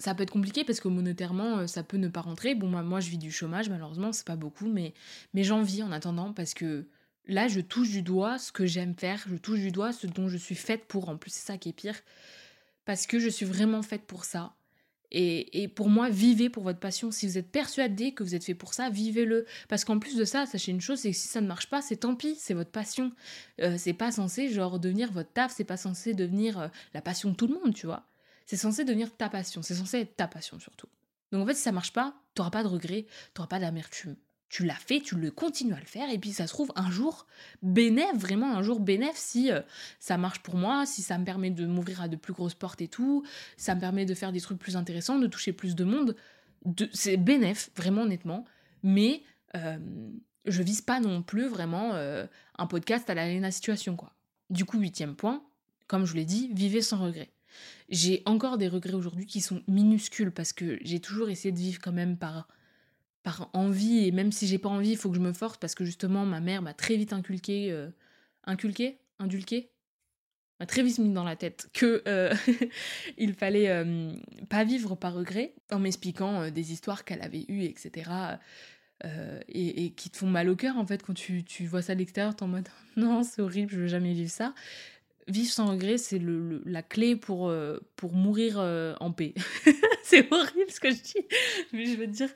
ça peut être compliqué parce que monétairement, euh, ça peut ne pas rentrer. Bon, moi, je vis du chômage, malheureusement, c'est pas beaucoup, mais, mais j'en vis en attendant parce que là, je touche du doigt ce que j'aime faire, je touche du doigt ce dont je suis faite pour. En plus, c'est ça qui est pire. Parce que je suis vraiment faite pour ça. Et, pour moi, vivez pour votre passion. Si vous êtes persuadé que vous êtes fait pour ça, vivez-le. Parce qu'en plus de ça, sachez une chose, c'est que si ça ne marche pas, c'est tant pis, c'est votre passion. Euh, c'est pas censé, genre, devenir votre taf, c'est pas censé devenir euh, la passion de tout le monde, tu vois. C'est censé devenir ta passion, c'est censé être ta passion surtout. Donc en fait, si ça marche pas, t'auras pas de regrets, t'auras pas d'amertume tu l'as fait, tu le continues à le faire, et puis ça se trouve un jour bénéf, vraiment un jour bénéf si euh, ça marche pour moi, si ça me permet de m'ouvrir à de plus grosses portes et tout, ça me permet de faire des trucs plus intéressants, de toucher plus de monde. De, c'est bénéf, vraiment honnêtement, mais euh, je vise pas non plus vraiment euh, un podcast à la Situation, quoi. Du coup, huitième point, comme je vous l'ai dit, vivez sans regret. J'ai encore des regrets aujourd'hui qui sont minuscules parce que j'ai toujours essayé de vivre quand même par par envie, et même si j'ai pas envie, il faut que je me force parce que justement ma mère m'a très vite inculqué, euh, inculqué, indulqué, m'a très vite mis dans la tête que euh, il fallait euh, pas vivre par regret en m'expliquant des histoires qu'elle avait eues, etc. Et, qui te font mal au cœur en fait quand tu, vois ça de l'extérieur, t'es en mode non, c'est horrible, je veux jamais vivre ça. Vivre sans regret, c'est le, la clé pour, pour mourir en paix. c'est horrible ce que je dis, mais je veux dire,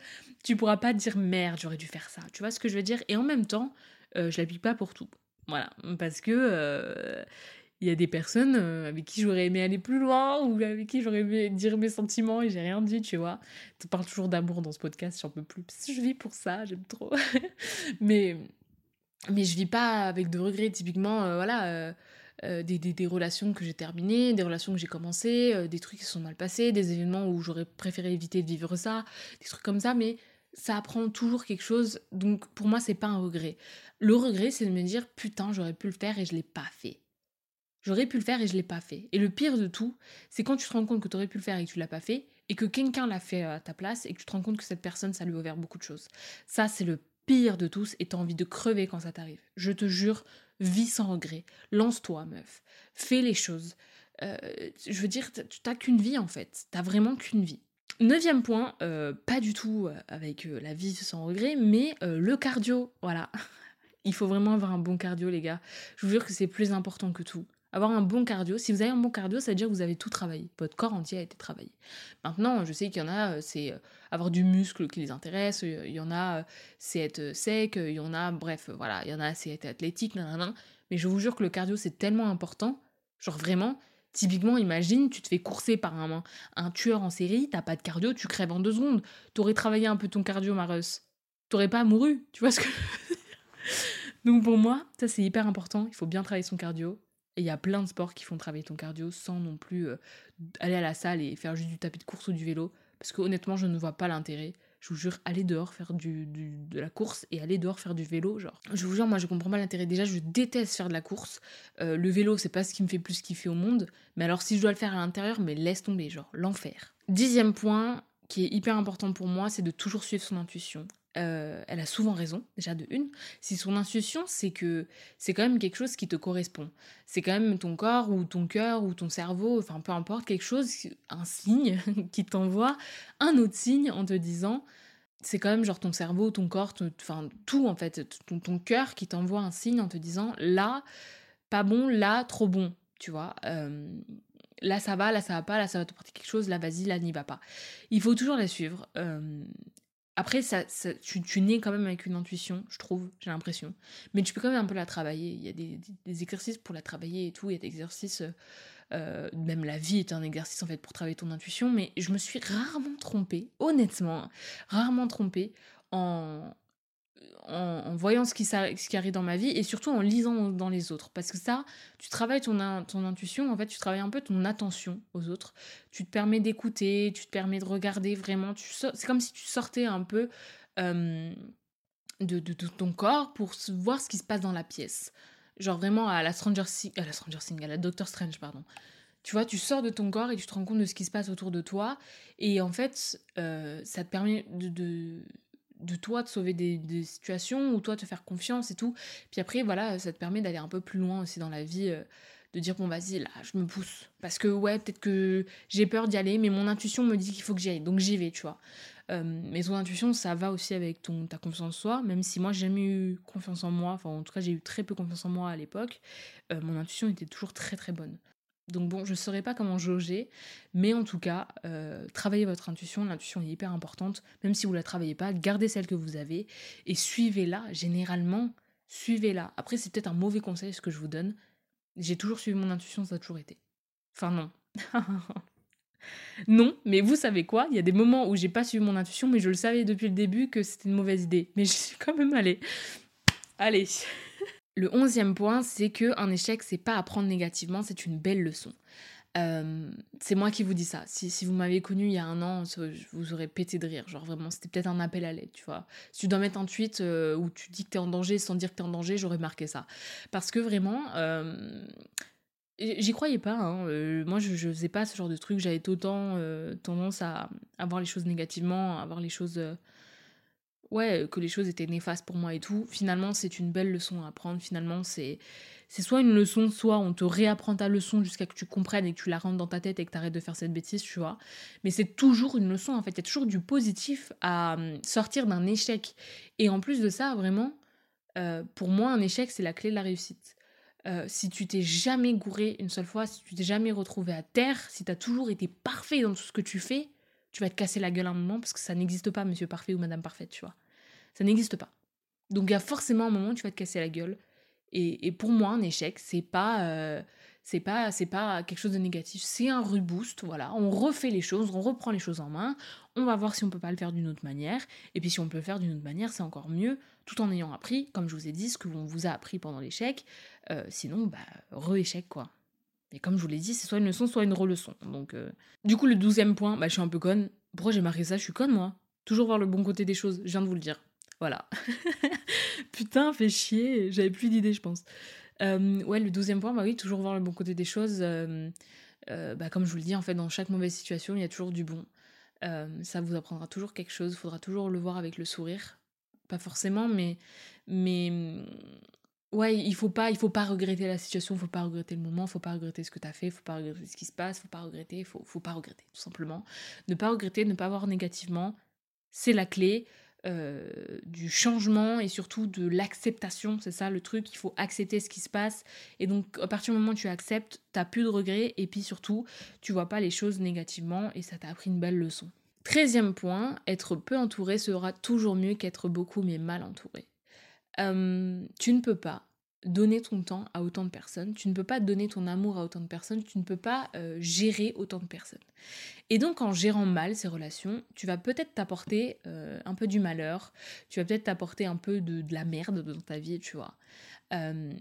tu pourras pas dire merde, j'aurais dû faire ça. Tu vois ce que je veux dire? Et en même temps, euh, je l'applique pas pour tout. Voilà, parce que euh, il y a des personnes euh, avec qui j'aurais aimé aller plus loin ou avec qui j'aurais aimé dire mes sentiments et j'ai rien dit, tu vois. Tu parles toujours d'amour dans ce podcast, j'en peux plus. Je vis pour ça, j'aime trop. mais mais je vis pas avec de regrets typiquement voilà des, des, relations que j'ai terminées, des relations que j'ai commencées, des trucs qui se sont mal passés, des événements où j'aurais préféré éviter de vivre ça, des trucs comme ça, mais ça apprend toujours quelque chose. Donc pour moi, c'est pas un regret. Le regret, c'est de me dire putain, j'aurais pu le faire et je l'ai pas fait. J'aurais pu le faire et je l'ai pas fait. Et le pire de tout, c'est quand tu te rends compte que tu aurais pu le faire et que tu l'as pas fait, et que quelqu'un l'a fait à ta place et que tu te rends compte que cette personne, ça lui a ouvert beaucoup de choses. Ça, c'est le pire de tous et t'as envie de crever quand ça t'arrive. Je te jure, vis sans regret. Lance-toi, meuf. Fais les choses. Euh, je veux dire, tu t'as qu'une vie en fait. T'as vraiment qu'une vie. Neuvième point, euh, pas du tout euh, avec la vie sans regret, mais le cardio, voilà. Il faut vraiment avoir un bon cardio, les gars. Je vous jure que c'est plus important que tout. Avoir un bon cardio, si vous avez un bon cardio, ça veut dire que vous avez tout travaillé. Votre corps entier a été travaillé. Maintenant, je sais qu'il y en a, euh, c'est euh, avoir du muscle qui les intéresse, il y en a, c'est être sec, il y en a, bref, voilà, il y en a, c'est être athlétique, nanana. Mais je vous jure que le cardio, c'est tellement important. Genre vraiment, Typiquement, imagine, tu te fais courser par un, un tueur en série, t'as pas de cardio, tu crèves en deux secondes. T'aurais travaillé un peu ton cardio, Mareuse. T'aurais pas mouru, tu vois ce que Donc pour moi, ça c'est hyper important, il faut bien travailler son cardio. Et il y a plein de sports qui font travailler ton cardio sans non plus euh, aller à la salle et faire juste du tapis de course ou du vélo. Parce que honnêtement, je ne vois pas l'intérêt je vous jure, aller dehors faire de la course et aller dehors faire du vélo, genre. Je vous jure, moi je comprends pas l'intérêt. Déjà, je déteste faire de la course. Euh, le vélo, c'est pas ce qui me fait plus kiffer au monde. Mais alors, si je dois le faire à l'intérieur, mais laisse tomber, genre, l'enfer. Dixième point, qui est hyper important pour moi, c'est de toujours suivre son intuition. Euh, elle a souvent raison, déjà de une. Si son intuition, c'est que c'est quand même quelque chose qui te correspond. C'est quand même ton corps ou ton cœur ou ton cerveau, enfin peu importe, quelque chose, un signe qui t'envoie un autre signe en te disant, c'est quand même genre ton cerveau, ton corps, enfin tout en fait, ton, cœur qui t'envoie un signe en te disant, là, pas bon, là, trop bon, tu vois. Euh, là ça va, là ça va pas, là ça va te porter quelque chose, là vas-y, là n'y va pas. Il faut toujours la suivre. Euh, après, ça, tu, nais quand même avec une intuition, je trouve, j'ai l'impression. Mais tu peux quand même un peu la travailler. Il y a des, exercices pour la travailler et tout. Il y a des exercices. Euh, même la vie est un exercice en fait pour travailler ton intuition. Mais je me suis rarement trompée, honnêtement, rarement trompée en, en, voyant ce qui, ce qui, arrive dans ma vie et surtout en lisant dans les autres. Parce que ça, tu travailles ton, intuition, en fait, tu travailles un peu ton attention aux autres. Tu te permets d'écouter, tu te permets de regarder vraiment. C'est comme si tu sortais un peu de, de, ton corps pour voir ce qui se passe dans la pièce. Genre vraiment à la Stranger, à la Stranger Things, à la Doctor Strange, pardon. Tu vois, tu sors de ton corps et tu te rends compte de ce qui se passe autour de toi. Et en fait, euh, ça te permet de toi de sauver des, situations ou toi te faire confiance et tout. Puis après, voilà, ça te permet d'aller un peu plus loin aussi dans la vie, euh, de dire bon vas-y là, je me pousse. Parce que ouais, peut-être que j'ai peur d'y aller, mais mon intuition me dit qu'il faut que j'y aille, donc j'y vais, tu vois. Euh, mais ton intuition, ça va aussi avec ton, ta confiance en soi, même si moi j'ai jamais eu confiance en moi, enfin en tout cas j'ai eu très peu confiance en moi à l'époque, euh, mon intuition était toujours très très bonne. Donc bon, je ne saurais pas comment jauger, mais en tout cas, euh, travaillez votre intuition, l'intuition est hyper importante, même si vous ne la travaillez pas, gardez celle que vous avez et suivez-la, généralement, suivez-la. Après, c'est peut-être un mauvais conseil ce que je vous donne, j'ai toujours suivi mon intuition, ça a toujours été. Enfin non. non, mais vous savez quoi? Il y a des moments où j'ai pas suivi mon intuition, mais je le savais depuis le début que c'était une mauvaise idée. Mais je suis quand même allée. Allez. Le onzième point, c'est que un échec, c'est pas apprendre négativement, c'est une belle leçon. Euh, c'est moi qui vous dis ça. Si, vous m'avez connu il y a un an, vous aurez pété de rire. Genre vraiment, c'était peut-être un appel à l'aide, tu vois. Si tu dois mettre un tweet euh, où tu dis que t'es en danger sans dire que t'es en danger, j'aurais marqué ça. Parce que vraiment, euh, j'y croyais pas. Hein. moi, je, je faisais pas ce genre de truc. J'avais autant tendance à, à voir les choses négativement, à voir les choses ouais, que les choses étaient néfastes pour moi et tout. Finalement, c'est une belle leçon à apprendre. Finalement, c'est c'est soit une leçon, soit on te réapprend ta leçon jusqu'à que tu comprennes et que tu la rentres dans ta tête et que tu arrêtes de faire cette bêtise, tu vois. Mais c'est toujours une leçon, en fait. Il y a toujours du positif à hum, sortir d'un échec. Et en plus de ça, vraiment, euh, pour moi, un échec, c'est la clé de la réussite. Euh, si tu t'es jamais gouré une seule fois, si tu t'es jamais retrouvé à terre, si tu as toujours été parfait dans tout ce que tu fais, tu vas te casser la gueule un moment parce que ça n'existe pas, monsieur parfait ou madame parfaite, tu vois. Ça n'existe pas. Donc il y a forcément un moment où tu vas te casser la gueule. Et, pour moi, un échec, c'est pas, euh, c'est pas, c'est pas quelque chose de négatif. C'est un reboost, voilà. On refait les choses, on reprend les choses en main. On va voir si on peut pas le faire d'une autre manière. Et puis si on peut le faire d'une autre manière, c'est encore mieux, tout en ayant appris, comme je vous ai dit, ce que l'on vous a appris pendant l'échec. Euh, sinon, bah, re-échec, quoi. Et comme je vous l'ai dit, c'est soit une leçon, soit une releçon. Donc, euh, du coup, le douzième point, bah, je suis un peu conne. Pourquoi j'ai marqué ça? Je suis conne, moi. Toujours voir le bon côté des choses, je viens de vous le dire. Voilà. Putain, fait chier, j'avais plus d'idées, je pense. Euh, ouais, le douzième point, bah oui, toujours voir le bon côté des choses. Euh, bah, comme je vous le dis, en fait, dans chaque mauvaise situation, il y a toujours du bon. ça vous apprendra toujours quelque chose, il faudra toujours le voir avec le sourire. Pas forcément, mais, mais ouais, il faut pas, faut pas regretter la situation, il faut pas regretter le moment, il faut pas regretter ce que tu as fait, il faut pas regretter ce qui se passe, faut pas regretter, faut, faut pas regretter, tout simplement. Ne pas regretter, ne pas voir négativement, c'est la clé. euh, du changement et surtout de l'acceptation. C'est ça le truc, il faut accepter ce qui se passe. Et donc, à partir du moment où tu acceptes, t'as plus de regrets et puis surtout, tu vois pas les choses négativement et ça t'a appris une belle leçon. Treizième point, être peu entouré sera toujours mieux qu'être beaucoup mais mal entouré. Tu ne peux pas donner ton temps à autant de personnes, tu ne peux pas donner ton amour à autant de personnes, tu ne peux pas euh, gérer autant de personnes. Et donc en gérant mal ces relations, tu vas peut-être t'apporter euh, un peu du malheur, tu vas peut-être t'apporter un peu de, la merde dans ta vie, tu vois. Euh,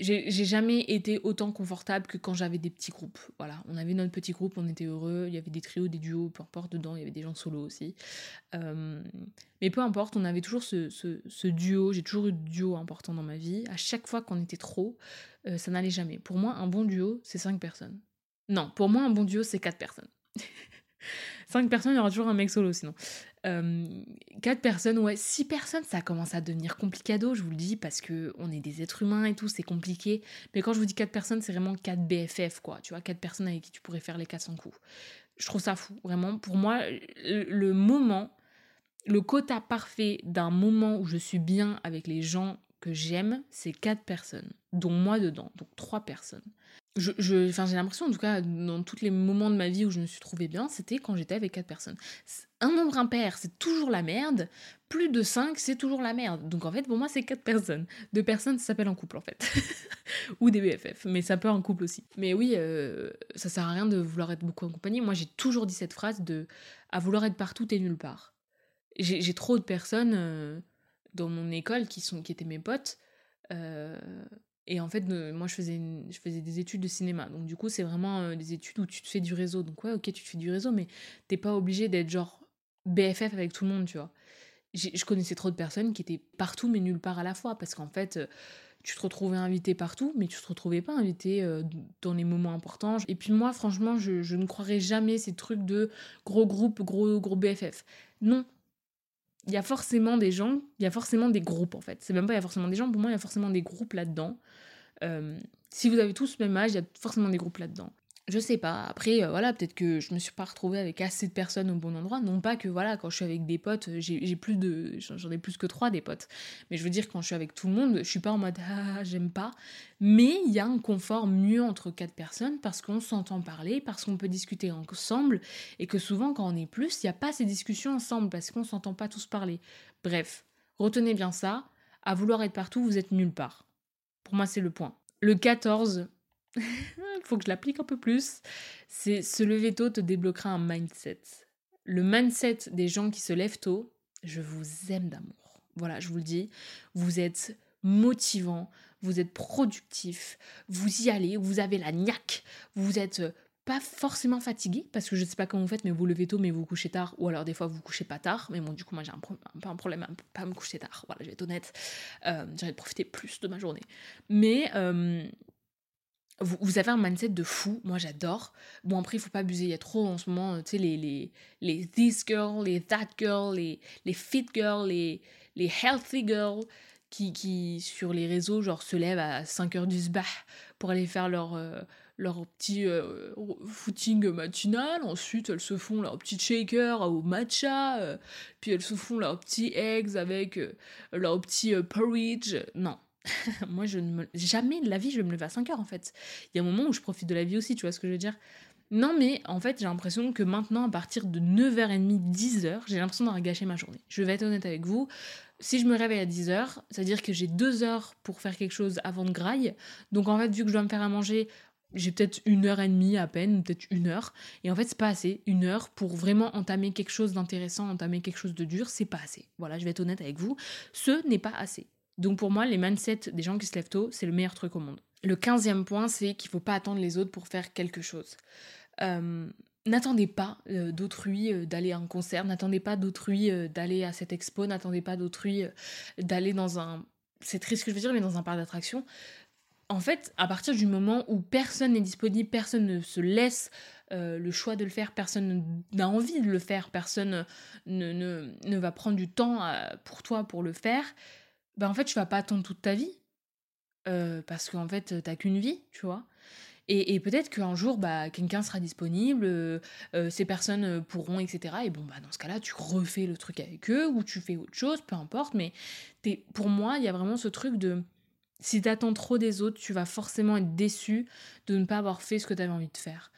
j'ai jamais été autant confortable que quand j'avais des petits groupes. Voilà, on avait notre petit groupe, on était heureux, il y avait des trios, des duos, peu importe, dedans, il y avait des gens solo aussi. Mais peu importe, on avait toujours ce, ce, duo, j'ai toujours eu de duo important dans ma vie. À chaque fois qu'on était trop, euh, ça n'allait jamais. Pour moi, un bon duo, c'est cinq personnes. Non, pour moi, un bon duo, c'est quatre personnes. Cinq personnes, il y aura toujours un mec solo sinon. Euh, quatre personnes, ouais, six personnes, ça commence à devenir complicado, je vous le dis, parce que on est des êtres humains et tout, c'est compliqué. Mais quand je vous dis quatre personnes, c'est vraiment quatre BFF, quoi. Tu vois, quatre personnes avec qui tu pourrais faire les 400 coups. Je trouve ça fou, vraiment. Pour moi, le moment, le quota parfait d'un moment où je suis bien avec les gens que j'aime, c'est quatre personnes, dont moi dedans, donc trois personnes je, j'ai l'impression, en tout cas, dans tous les moments de ma vie où je me suis trouvée bien, c'était quand j'étais avec quatre personnes. Un nombre impair, c'est toujours la merde. Plus de cinq, c'est toujours la merde. Donc en fait, pour moi, c'est quatre personnes. Deux personnes, ça s'appelle un couple, en fait. Ou des BFF, mais ça peut un couple aussi. Mais oui, euh, ça sert à rien de vouloir être beaucoup en compagnie. Moi, j'ai toujours dit cette phrase de « à vouloir être partout et nulle part ». J'ai trop de personnes euh, dans mon école qui, sont, qui étaient mes potes, euh, et en fait, moi, je faisais, je faisais des études de cinéma. Donc, du coup, c'est vraiment euh, des études où tu te fais du réseau. Donc, ouais, ok, tu te fais du réseau, mais t'es pas obligé d'être genre BFF avec tout le monde, tu vois. Je connaissais trop de personnes qui étaient partout, mais nulle part à la fois. Parce qu'en fait, euh, tu te retrouvais invité partout, mais tu te retrouvais pas invité dans les moments importants. Et puis, moi, franchement, je, je ne croirais jamais ces trucs de gros groupe, gros, gros BFF. Non, il y a forcément des gens, il y a forcément des groupes en fait. C'est même pas il y a forcément des gens, pour moi il y a forcément des groupes là-dedans. Euh, si vous avez tous le même âge, il y a forcément des groupes là-dedans. Je sais pas. Après, euh, voilà, peut-être que je me suis pas retrouvée avec assez de personnes au bon endroit. Non pas que, voilà, quand je suis avec des potes, j'ai plus de. J'en ai plus que trois des potes. Mais je veux dire, quand je suis avec tout le monde, je suis pas en mode ah, j'aime pas. Mais il y a un confort mieux entre quatre personnes parce qu'on s'entend parler, parce qu'on peut discuter ensemble. Et que souvent, quand on est plus, il n'y a pas ces discussions ensemble parce qu'on s'entend pas tous parler. Bref, retenez bien ça. À vouloir être partout, vous êtes nulle part. Pour moi, c'est le point. Le 14, il faut que je l'applique un peu plus. C'est se lever tôt te débloquera un mindset. Le mindset des gens qui se lèvent tôt, je vous aime d'amour. Voilà, je vous le dis, vous êtes motivant, vous êtes productif, vous y allez, vous avez la niaque, vous êtes pas forcément fatigué, parce que je sais pas comment vous faites, mais vous levez tôt, mais vous, vous couchez tard, ou alors des fois vous vous couchez pas tard, mais bon, du coup, moi j'ai un, peu un problème à pas me coucher tard, voilà, je vais être honnête, euh, j'ai de profiter plus de ma journée. Mais euh, vous, avez un mindset de fou, moi j'adore. Bon, après, il faut pas abuser, il y a trop en ce moment, tu sais, les, les, les this girl, les that girl, les, les fit girl, les, les healthy girl, qui, qui sur les réseaux, genre, se lèvent à 5h du sbah pour aller faire leur, euh, leur petit euh, footing matinal. Ensuite, elles se font leur petit shaker au matcha. Euh, puis elles se font leur petit eggs avec leur petit porridge. Non, moi, je ne me... jamais de la vie, je vais me lever à 5 heures en fait. Il y a un moment où je profite de la vie aussi, tu vois ce que je veux dire? Non, mais en fait, j'ai l'impression que maintenant, à partir de 9h30, 10h, j'ai l'impression d'avoir gâché ma journée. Je vais être honnête avec vous. Si je me réveille à 10h, c'est-à-dire que j'ai 2 heures pour faire quelque chose avant de graille. Donc en fait, vu que je dois me faire à manger, j'ai peut-être une heure et demie à peine, peut-être une heure. Et en fait, c'est pas assez. Une heure pour vraiment entamer quelque chose d'intéressant, entamer quelque chose de dur, c'est pas assez. Voilà, je vais être honnête avec vous. Ce n'est pas assez. Donc pour moi, les mindsets des gens qui se lèvent tôt, c'est le meilleur truc au monde. Le quinzième point, c'est qu'il ne faut pas attendre les autres pour faire quelque chose. Euh, n'attendez pas euh, d'autrui euh, d'aller à un concert, n'attendez pas d'autrui d'aller à cette expo, n'attendez pas d'autrui d'aller dans un... C'est triste que je veux dire, mais dans un parc d'attractions. En fait, à partir du moment où personne n'est disponible, personne ne se laisse le choix de le faire, personne n'a envie de le faire, personne ne, ne, ne va prendre du temps pour toi pour le faire, bah en fait, tu vas pas attendre toute ta vie. Parce qu'en fait, t'as qu'une vie, tu vois? Et, peut-être qu'un jour, bah, quelqu'un sera disponible, ces personnes pourront, etc. Et bon, bah, dans ce cas-là, tu refais le truc avec eux ou tu fais autre chose, peu importe. Mais pour moi, il y a vraiment ce truc de si tu attends trop des autres, tu vas forcément être déçu de ne pas avoir fait ce que tu avais envie de faire.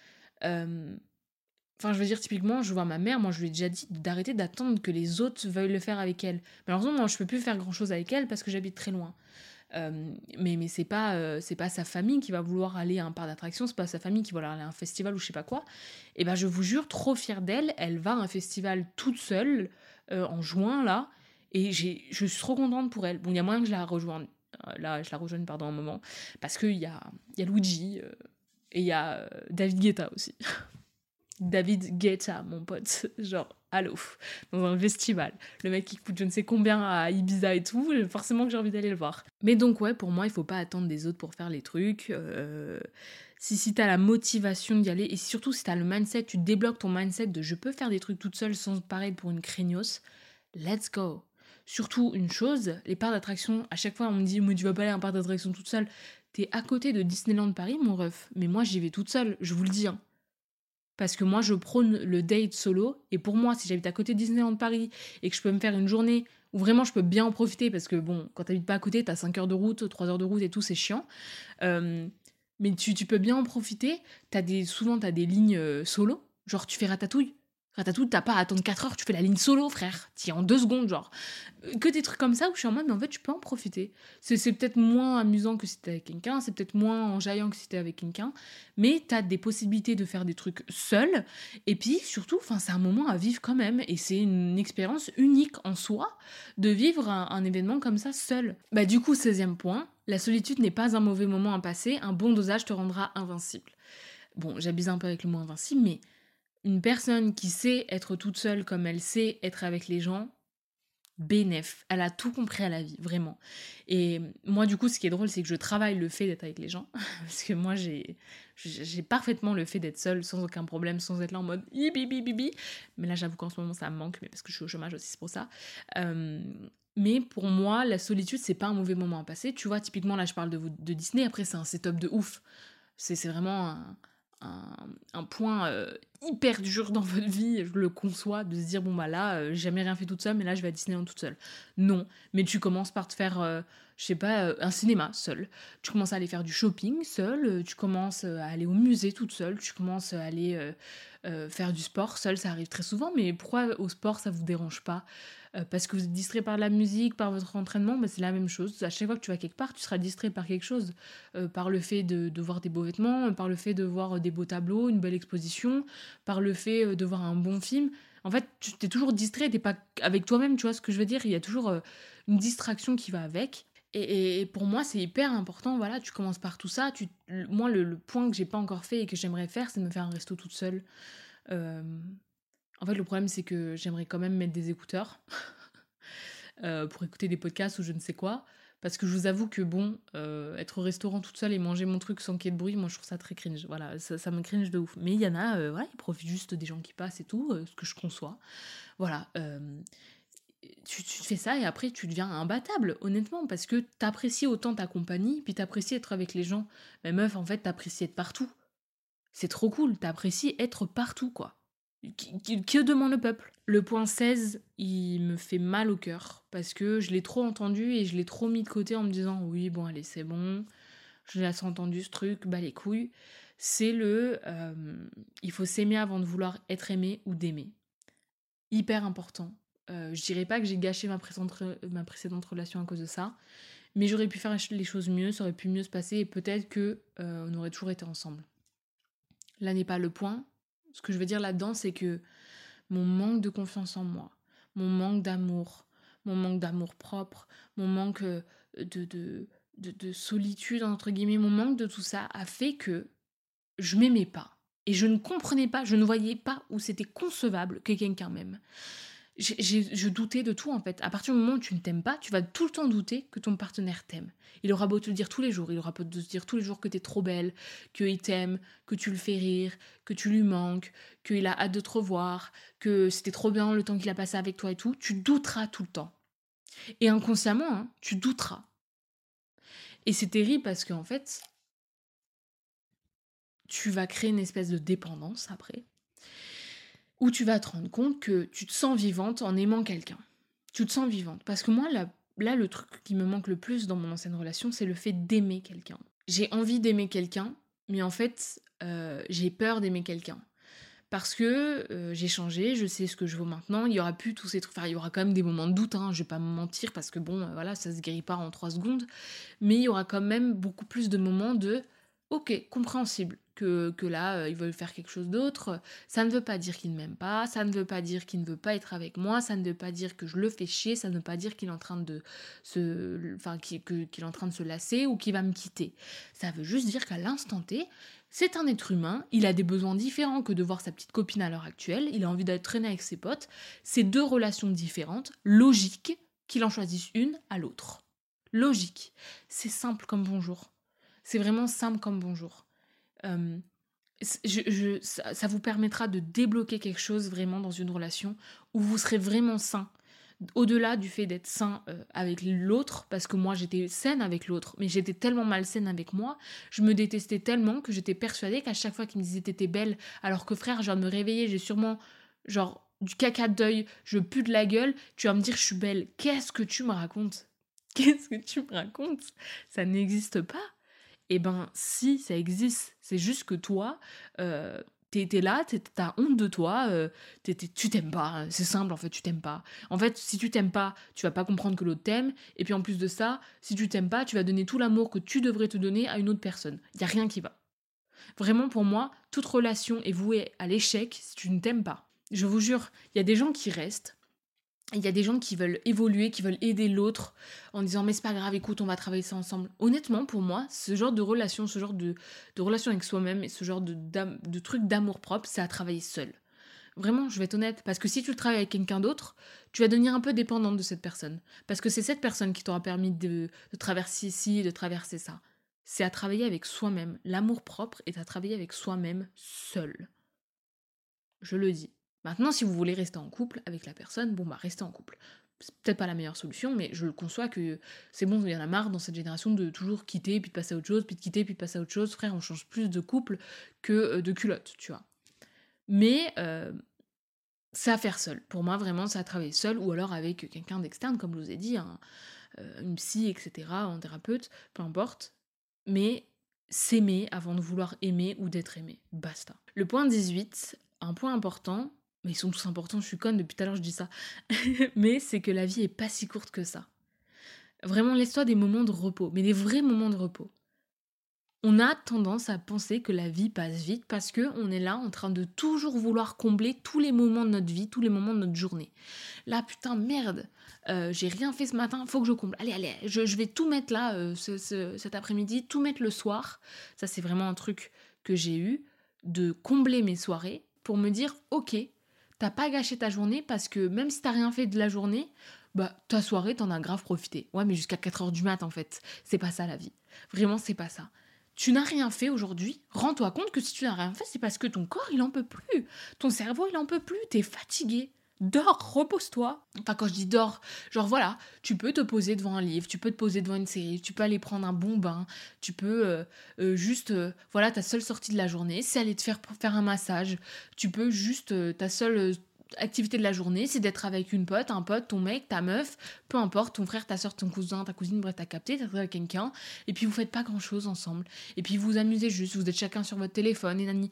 Enfin, je veux dire, typiquement, je vois ma mère, moi je lui ai déjà dit d'arrêter d'attendre que les autres veuillent le faire avec elle. Malheureusement, moi je peux plus faire grand chose avec elle parce que j'habite très loin. Euh, mais mais c'est pas euh, pas sa famille qui va vouloir aller à un parc d'attractions, c'est pas sa famille qui va aller à un festival ou je sais pas quoi. Et ben je vous jure, trop fière d'elle, elle va à un festival toute seule euh, en juin là, et je suis trop contente pour elle. Bon, il y a moyen que je la rejoigne. Là, je la rejoigne pardon un moment parce qu'il y a y a Luigi et il y a David Guetta aussi. David Guetta, mon pote. Genre, allô, dans un festival. Le mec qui coûte je ne sais combien à Ibiza et tout, forcément que j'ai envie d'aller le voir. Mais donc, ouais, pour moi, il faut pas attendre des autres pour faire les trucs. Euh, si, si t'as la motivation d'y aller, et surtout si t'as le mindset, tu débloques ton mindset de je peux faire des trucs toute seule sans pareil pour une craignos, let's go. Surtout une chose, les parcs d'attraction, à chaque fois on me dit, mais tu vas pas aller à un parc d'attraction toute seule. T'es à côté de Disneyland Paris, mon ref. Mais moi, j'y vais toute seule, je vous le dis. Hein parce que moi je prône le date solo. Et pour moi si j'habite à côté de Disneyland Paris et que je peux me faire une journée où vraiment je peux bien en profiter parce que bon quand t'habites pas à côté t'as 5 heures de route 3 heures de route et tout c'est chiant. Euh, mais tu, peux bien en profiter. As des, souvent t'as des lignes euh, solo. Genre tu fais ratatouille Ratatouille, t'as pas à attendre 4 heures, tu fais la ligne solo, frère. T'y en deux secondes, genre. Que des trucs comme ça où je suis en mode, mais en fait, tu peux en profiter. C'est peut-être moins amusant que si t'es avec quelqu'un, c'est peut-être moins enjaillant que si t'es avec quelqu'un, mais t'as des possibilités de faire des trucs seul. Et puis, surtout, c'est un moment à vivre quand même. Et c'est une expérience unique en soi de vivre un, un événement comme ça seul. Bah, du coup, 16e point, la solitude n'est pas un mauvais moment à passer, un bon dosage te rendra invincible. Bon, j'abuse un peu avec le mot invincible, mais une personne qui sait être toute seule comme elle sait être avec les gens, bénéf. Elle a tout compris à la vie, vraiment. Et moi, du coup, ce qui est drôle, c'est que je travaille le fait d'être avec les gens. Parce que moi, j'ai, parfaitement le fait d'être seule sans aucun problème, sans être là en mode bi bi Mais là, j'avoue qu'en ce moment, ça me manque, mais parce que je suis au chômage aussi, c'est pour ça. Mais pour moi, la solitude, c'est pas un mauvais moment à passer. Tu vois, typiquement, là, je parle de, Disney. Après, c'est un setup de ouf. C'est vraiment un, un, point euh, hyper dur dans votre vie, je le conçois, de se dire bon bah là, euh, j'ai jamais rien fait toute seule, mais là je vais à Disneyland toute seule. Non, mais tu commences par te faire, euh, je sais pas, un cinéma seul. Tu commences à aller faire du shopping seul, tu commences à aller au musée toute seule, tu commences à aller faire du sport seul, ça arrive très souvent, mais pourquoi au sport ça vous dérange pas? Euh, parce que vous êtes distrait par la musique, par votre entraînement, bah, c'est la même chose. À chaque fois que tu vas quelque part, tu seras distrait par quelque chose. Euh, par le fait de, voir des beaux vêtements, par le fait de voir des beaux tableaux, une belle exposition, par le fait euh, de voir un bon film. En fait, tu t'es toujours distrait, t'es pas avec toi-même, tu vois ce que je veux dire? Il y a toujours une distraction qui va avec. Et, pour moi, c'est hyper important. Voilà, tu commences par tout ça. Moi, le, point que j'ai pas encore fait et que j'aimerais faire, c'est de me faire un resto toute seule. En fait, le problème, c'est que j'aimerais quand même mettre des écouteurs euh, pour écouter des podcasts ou je ne sais quoi. Parce que je vous avoue que, bon, euh, être au restaurant toute seule et manger mon truc sans qu'il y ait de bruit, moi, je trouve ça très cringe. Voilà, ça, me cringe de ouf. Mais il y en a, euh, ils profitent juste des gens qui passent et tout, ce que je conçois. Voilà. Tu, tu, fais ça et après, tu deviens imbattable, honnêtement, parce que t'apprécies autant ta compagnie, puis t'apprécies être avec les gens. Mais meuf, en fait, t'apprécies être partout. C'est trop cool, t'apprécies être partout, quoi. Que demande le peuple? Le point 16, il me fait mal au cœur parce que je l'ai trop entendu et je l'ai trop mis de côté en me disant oui, bon, allez, c'est bon, je l'ai entendu ce truc, bah les couilles. C'est le euh, il faut s'aimer avant de vouloir être aimé ou d'aimer. Hyper important. Euh, je dirais pas que j'ai gâché ma précédente, relation à cause de ça, mais j'aurais pu faire les choses mieux, ça aurait pu mieux se passer et peut-être que euh, aurait toujours été ensemble. Là n'est pas le point, ce que je veux dire là-dedans, c'est que mon manque de confiance en moi, mon manque d'amour, mon manque d'amour propre, mon manque euh, de, de, de, solitude, entre guillemets, mon manque de tout ça a fait que je m'aimais pas. Et je ne comprenais pas, je ne voyais pas où c'était concevable que quelqu'un m'aime je doutais de tout en fait. À partir du moment où tu ne t'aimes pas, tu vas tout le temps douter que ton partenaire t'aime. Il aura beau te le dire tous les jours, il aura beau te dire tous les jours que t'es trop belle, qu'il t'aime, que tu le fais rire, que tu lui manques, qu'il a hâte de te revoir, que c'était trop bien le temps qu'il a passé avec toi et tout. Tu douteras tout le temps. Et inconsciemment, hein, tu douteras. Et c'est terrible parce qu'en fait, tu vas créer une espèce de dépendance après, où tu vas te rendre compte que tu te sens vivante en aimant quelqu'un. Tu te sens vivante. Parce que moi, là, là, le truc qui me manque le plus dans mon ancienne relation, c'est le fait d'aimer quelqu'un. J'ai envie d'aimer quelqu'un, mais en fait, euh, j'ai peur d'aimer quelqu'un. Parce que euh, j'ai changé, je sais ce que je veux maintenant, il y aura plus tous ces trucs, enfin il y aura quand même des moments de doute, hein, je vais pas me mentir parce que bon, voilà, ça se guérit pas en trois secondes, mais il y aura quand même beaucoup plus de moments de ok, compréhensible, que, là, euh, ils veulent faire quelque chose d'autre. Ça ne veut pas dire qu'il ne m'aime pas, ça ne veut pas dire qu'il ne veut pas être avec moi, ça ne veut pas dire que je le fais chier, ça ne veut pas dire qu'il est en train de se, enfin, qu'il est en train de se lasser ou qu'il va me quitter. Ça veut juste dire qu'à l'instant T, c'est un être humain, il a des besoins différents que de voir sa petite copine à l'heure actuelle, il a envie d'être traîné avec ses potes. C'est deux relations différentes, logique qu'il en choisisse une à l'autre. Logique. C'est simple comme bonjour. C'est vraiment simple comme bonjour. Ça, vous permettra de débloquer quelque chose vraiment dans une relation où vous serez vraiment sain. Au-delà du fait d'être sain euh, avec l'autre, parce que moi j'étais saine avec l'autre, mais j'étais tellement malsaine avec moi, je me détestais tellement que j'étais persuadée qu'à chaque fois qu'il me disait t'étais belle, alors que frère, je viens de me réveiller, j'ai sûrement genre du caca d'œil, je pue de la gueule, tu vas me dire je suis belle. Qu'est-ce que tu me racontes? Qu'est-ce que tu me racontes? Ça n'existe pas. Eh ben, si, ça existe. C'est juste que toi, euh, t'es là, t'as honte de toi, euh, tu t'aimes pas. Hein. C'est simple, en fait, tu t'aimes pas. En fait, si tu t'aimes pas, tu vas pas comprendre que l'autre t'aime. Et puis en plus de ça, si tu t'aimes pas, tu vas donner tout l'amour que tu devrais te donner à une autre personne. Il y a rien qui va. Vraiment, pour moi, toute relation est vouée à l'échec si tu ne t'aimes pas. Je vous jure, il y a des gens qui restent il y a des gens qui veulent évoluer, qui veulent aider l'autre en disant mais c'est pas grave, écoute, on va travailler ça ensemble. Honnêtement, pour moi, ce genre de relation, ce genre de, relation avec soi-même et ce genre de, truc d'amour propre, c'est à travailler seul. Vraiment, je vais être honnête, parce que si tu travailles avec quelqu'un d'autre, tu vas devenir un peu dépendante de cette personne. Parce que c'est cette personne qui t'aura permis de, de traverser ci, de traverser ça. C'est à travailler avec soi-même. L'amour propre est à travailler avec soi-même seul. Je le dis. Maintenant, si vous voulez rester en couple avec la personne, bon bah restez en couple. C'est peut-être pas la meilleure solution, mais je le conçois que c'est bon, il y en a marre dans cette génération de toujours quitter, puis de passer à autre chose, puis de quitter, puis de passer à autre chose. Frère, on change plus de couple que euh, de culotte, tu vois. Mais euh, c'est à faire seul. Pour moi, vraiment, c'est à travailler seul ou alors avec quelqu'un d'externe, comme je vous ai dit, euh, une psy, etc., un thérapeute, peu importe. Mais s'aimer avant de vouloir aimer ou d'être aimé. Basta. Le point 18, un point important, mais ils sont tous importants, je suis conne, depuis tout à l'heure je dis ça. mais c'est que la vie est pas si courte que ça. Vraiment, laisse-toi des moments de repos, mais des vrais moments de repos. On a tendance à penser que la vie passe vite parce que on est là en train de toujours vouloir combler tous les moments de notre vie, tous les moments de notre journée. Là, putain, merde, euh, j'ai rien fait ce matin, faut que je comble. Allez, allez, je, vais tout mettre là euh, cet après-midi, tout mettre le soir. Ça, c'est vraiment un truc que j'ai eu, de combler mes soirées pour me dire, ok, t'as pas gâché ta journée parce que même si t'as rien fait de la journée, bah ta soirée t'en as grave profité. Ouais mais jusqu'à 4h du mat en fait. C'est pas ça la vie. Vraiment c'est pas ça. Tu n'as rien fait aujourd'hui, rends-toi compte que si tu n'as rien fait, c'est parce que ton corps il en peut plus. Ton cerveau il en peut plus, t'es fatigué. Dors, repose-toi. Enfin, quand je dis dors, genre voilà, tu peux te poser devant un livre, tu peux te poser devant une série, tu peux aller prendre un bon bain, tu peux euh, euh, juste, euh, voilà, ta seule sortie de la journée, c'est aller te faire faire un massage. Tu peux juste, ta seule activité de la journée, c'est d'être avec une pote, un pote, ton mec, ta meuf, peu importe, ton frère, ta soeur, ton cousin, ta cousine, bref, t'as capté, t'es avec quelqu'un, et puis vous faites pas grand chose ensemble. Et puis vous vous amusez juste, vous êtes chacun sur votre téléphone, et nani.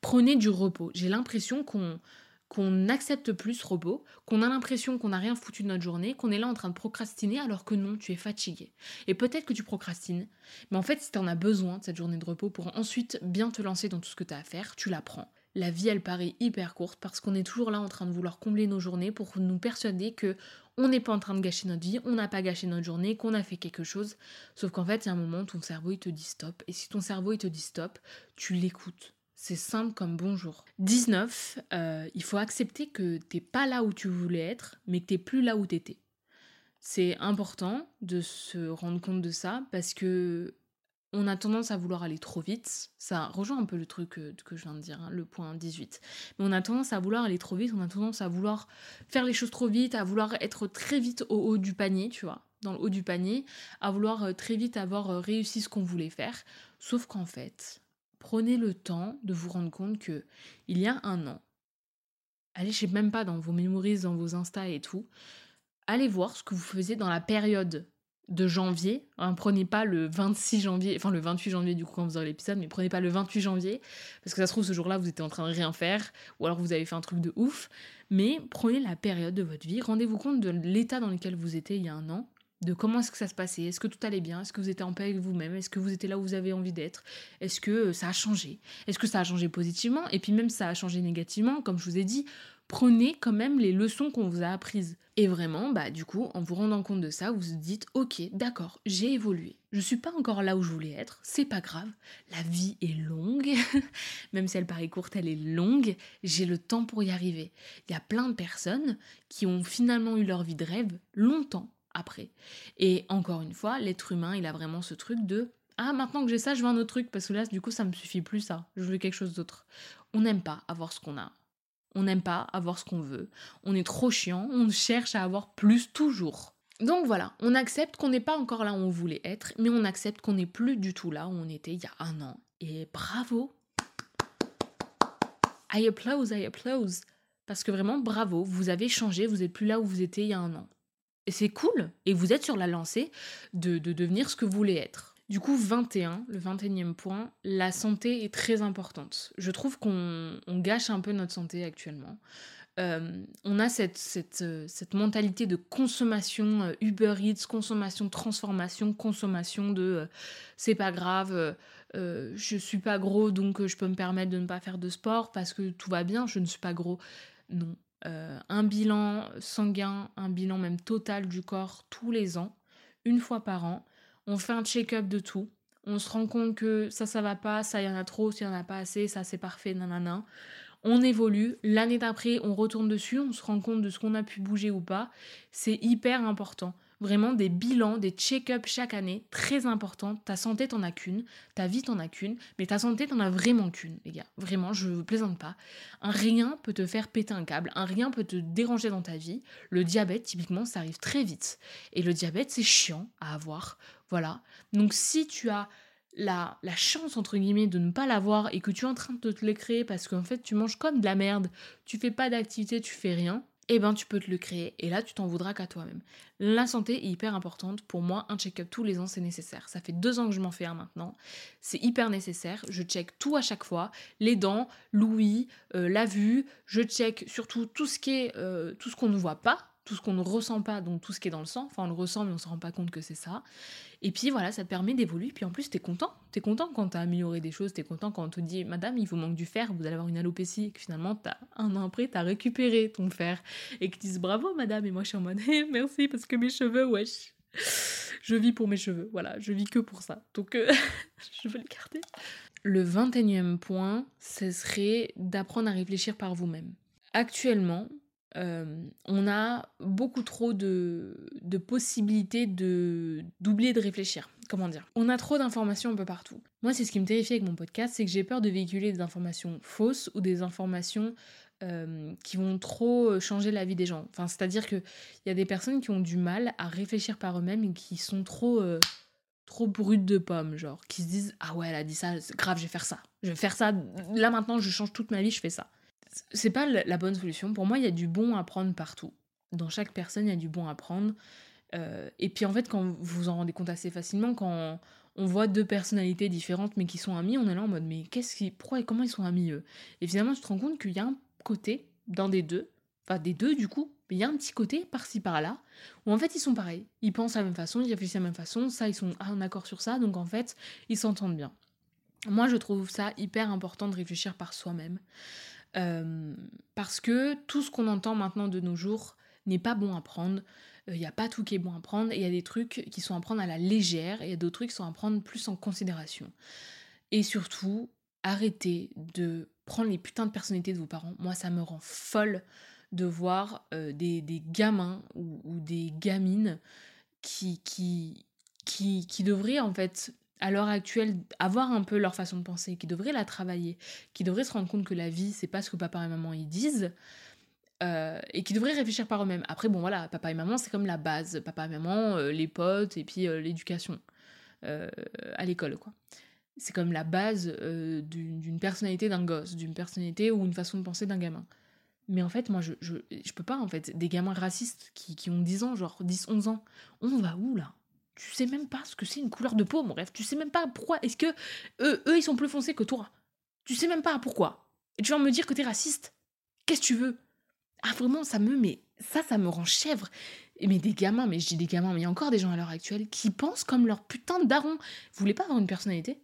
Prenez du repos. J'ai l'impression qu'on qu'on n'accepte plus ce repos, qu'on a l'impression qu'on n'a rien foutu de notre journée, qu'on est là en train de procrastiner alors que non, tu es fatigué. Et peut-être que tu procrastines, mais en fait, si tu en as besoin de cette journée de repos pour ensuite bien te lancer dans tout ce que tu as à faire, tu la prends. La vie, elle paraît hyper courte parce qu'on est toujours là en train de vouloir combler nos journées pour nous persuader que on n'est pas en train de gâcher notre vie, on n'a pas gâché notre journée, qu'on a fait quelque chose. Sauf qu'en fait, il y a un moment ton cerveau il te dit stop. Et si ton cerveau il te dit stop, tu l'écoutes c'est simple comme bonjour. 19, euh, il faut accepter que t'es pas là où tu voulais être, mais que t'es plus là où t'étais. C'est important de se rendre compte de ça parce que on a tendance à vouloir aller trop vite. Ça rejoint un peu le truc que, que je viens de dire, hein, le point 18. Mais on a tendance à vouloir aller trop vite, on a tendance à vouloir faire les choses trop vite, à vouloir être très vite au haut du panier, tu vois, dans le haut du panier, à vouloir euh, très vite avoir euh, réussi ce qu'on voulait faire. Sauf qu'en fait, prenez le temps de vous rendre compte que il y a un an, allez, je sais même pas dans vos mémories, dans vos Insta et tout, allez voir ce que vous faisiez dans la période de janvier. Hein, prenez pas le 26 janvier, enfin le 28 janvier du coup quand vous aurez l'épisode, mais prenez pas le 28 janvier, parce que ça se trouve ce jour-là vous étiez en train de rien faire, ou alors vous avez fait un truc de ouf. Mais prenez la période de votre vie, rendez-vous compte de l'état dans lequel vous étiez il y a un an, de comment est-ce que ça se passait, est-ce que tout allait bien, est-ce que vous étiez en paix avec vous-même, est-ce que vous étiez là où vous avez envie d'être, est-ce que euh, ça a changé, est-ce que ça a changé positivement, et puis même ça a changé négativement, comme je vous ai dit, prenez quand même les leçons qu'on vous a apprises. Et vraiment, bah du coup, en vous rendant compte de ça, vous vous dites OK, d'accord, j'ai évolué. Je suis pas encore là où je voulais être, c'est pas grave. La vie est longue, même si elle paraît courte, elle est longue, j'ai le temps pour y arriver. Il y a plein de personnes qui ont finalement eu leur vie de rêve longtemps après. Et encore une fois, l'être humain, il a vraiment ce truc de ah, maintenant que j'ai ça, je veux un autre truc, parce que là, du coup, ça me suffit plus ça. Je veux quelque chose d'autre. On n'aime pas avoir ce qu'on a. On n'aime pas avoir ce qu'on veut. On est trop chiant, on cherche à avoir plus toujours. Donc voilà, on accepte qu'on n'est pas encore là où on voulait être, mais on accepte qu'on n'est plus du tout là où on était il y a un an. Et bravo I applause, I applause. Parce que vraiment, bravo, vous avez changé, vous n'êtes plus là où vous étiez il y a un an. C'est cool, et vous êtes sur la lancée de, de devenir ce que vous voulez être. Du coup, 21, le 21e point, la santé est très importante. Je trouve qu'on gâche un peu notre santé actuellement. Euh, on a cette, cette, euh, cette, mentalité de consommation euh, Uber Eats, consommation transformation, consommation de c'est pas grave, je suis pas gros donc je peux me permettre de ne pas faire de sport parce que tout va bien, je ne suis pas gros. Non. Un bilan sanguin, un bilan même total du corps tous les ans, une fois par an, on fait un check-up de tout. On se rend compte que ça, ça va pas, ça, y en a trop, s'il y en a pas assez, ça, c'est parfait, nanana. On évolue. L'année d'après, on retourne dessus, on se rend compte de ce qu'on a pu bouger ou pas. C'est hyper important vraiment des bilans, des check-ups chaque année, très important. Ta santé, t'en as qu'une, ta vie, t'en as qu'une, mais ta santé, t'en as vraiment qu'une, les gars. Vraiment, je vous plaisante pas. Un rien peut te faire péter un câble, un rien peut te déranger dans ta vie. Le diabète, typiquement, ça arrive très vite. Et le diabète, c'est chiant à avoir. Voilà. Donc si tu as la, la, chance, entre guillemets, de ne pas l'avoir et que tu es en train de te le créer parce qu'en fait, tu manges comme de la merde, tu fais pas d'activité, tu fais rien, eh ben tu peux te le créer et là tu t'en voudras qu'à toi-même. La santé est hyper importante. Pour moi, un check-up tous les ans c'est nécessaire. Ça fait deux ans que je m'en fais un maintenant. C'est hyper nécessaire. Je check tout à chaque fois. Les dents, l'ouïe, euh, la vue. Je check surtout tout ce euh, tout ce qu'on ne voit pas tout ce qu'on ne ressent pas, donc tout ce qui est dans le sang. Enfin, on le ressent, mais on ne se rend pas compte que c'est ça. Et puis voilà, ça te permet d'évoluer. Puis en plus, t'es content. T'es content quand t'as amélioré des choses. T'es content quand on te dit, Madame, il vous manque du fer, vous allez avoir une alopécie. Et que finalement, as, un an après, t'as récupéré ton fer. Et que tu dises bravo, Madame. Et moi, je suis en mode, merci, parce que mes cheveux, wesh. Je vis pour mes cheveux. Voilà, je vis que pour ça. Donc, euh, je veux le garder. Le 21e point, ce serait d'apprendre à réfléchir par vous-même. Actuellement, euh, on a beaucoup trop de, possibilités de d'oublier de réfléchir. Comment dire On a trop d'informations un peu partout. Moi, c'est ce qui me terrifie avec mon podcast, c'est que j'ai peur de véhiculer des informations fausses ou des informations euh, qui vont trop euh, changer la vie des gens. Enfin, c'est-à-dire qu'il y a des personnes qui ont du mal à réfléchir par eux-mêmes et qui sont trop trop brutes de pommes, genre, qui se disent Ah ouais, elle a dit ça, grave, je vais faire ça. Je vais faire ça. Là maintenant, je change toute ma vie, je fais ça c'est pas la bonne solution. Pour moi, il y a du bon à prendre partout. Dans chaque personne, il y a du bon à prendre. Euh, et puis en fait, quand vous vous en rendez compte assez facilement, quand on voit deux personnalités différentes mais qui sont amis, on est là en mode mais qu'est-ce qui, pourquoi et comment ils sont amis eux? Et finalement, tu te rends compte qu'il y a un côté dans des deux, enfin des deux du coup, mais il y a un petit côté par-ci par-là où en fait ils sont pareils, ils pensent à la même façon, ils réfléchissent à la même façon, ça ils sont en accord sur ça, donc en fait ils s'entendent bien. Moi je trouve ça hyper important de réfléchir par soi-même. Euh, parce que tout ce qu'on entend maintenant de nos jours n'est pas bon à prendre. Il euh, n'y a pas tout qui est bon à prendre. Il y a des trucs qui sont à prendre à la légère et il y a d'autres trucs qui sont à prendre plus en considération. Et surtout, arrêtez de prendre les putains de personnalités de vos parents. Moi, ça me rend folle de voir euh, des, des, gamins ou, ou, des gamines qui, qui, qui, qui devraient en fait à l'heure actuelle avoir un peu leur façon de penser, qui devraient la travailler, qui devraient se rendre compte que la vie c'est pas ce que papa et maman ils disent. Euh, et qui devraient réfléchir par eux-mêmes. Après, bon voilà, papa et maman, c'est comme la base. Papa et maman, euh, les potes, et puis euh, l'éducation à l'école, quoi. c'est comme la base d'une personnalité d'un gosse, d'une personnalité ou une façon de penser d'un gamin. Mais en fait, moi, je, je, je peux pas, en fait. Des gamins racistes qui, qui ont 10 ans, genre 10, 11 ans, on va où, là? Tu sais même pas ce que c'est une couleur de peau, mon rêve. Tu sais même pas pourquoi. Est-ce que eux, eux, ils sont plus foncés que toi Tu sais même pas pourquoi. Et tu vas me dire que t'es raciste Qu'est-ce que tu veux? Ah, vraiment, ça me... Mais ça, ça me rend chèvre. Mais des gamins, mais je dis des gamins, mais il y a encore des gens à l'heure actuelle qui pensent comme leur putain de daron. Vous voulez pas avoir une personnalité?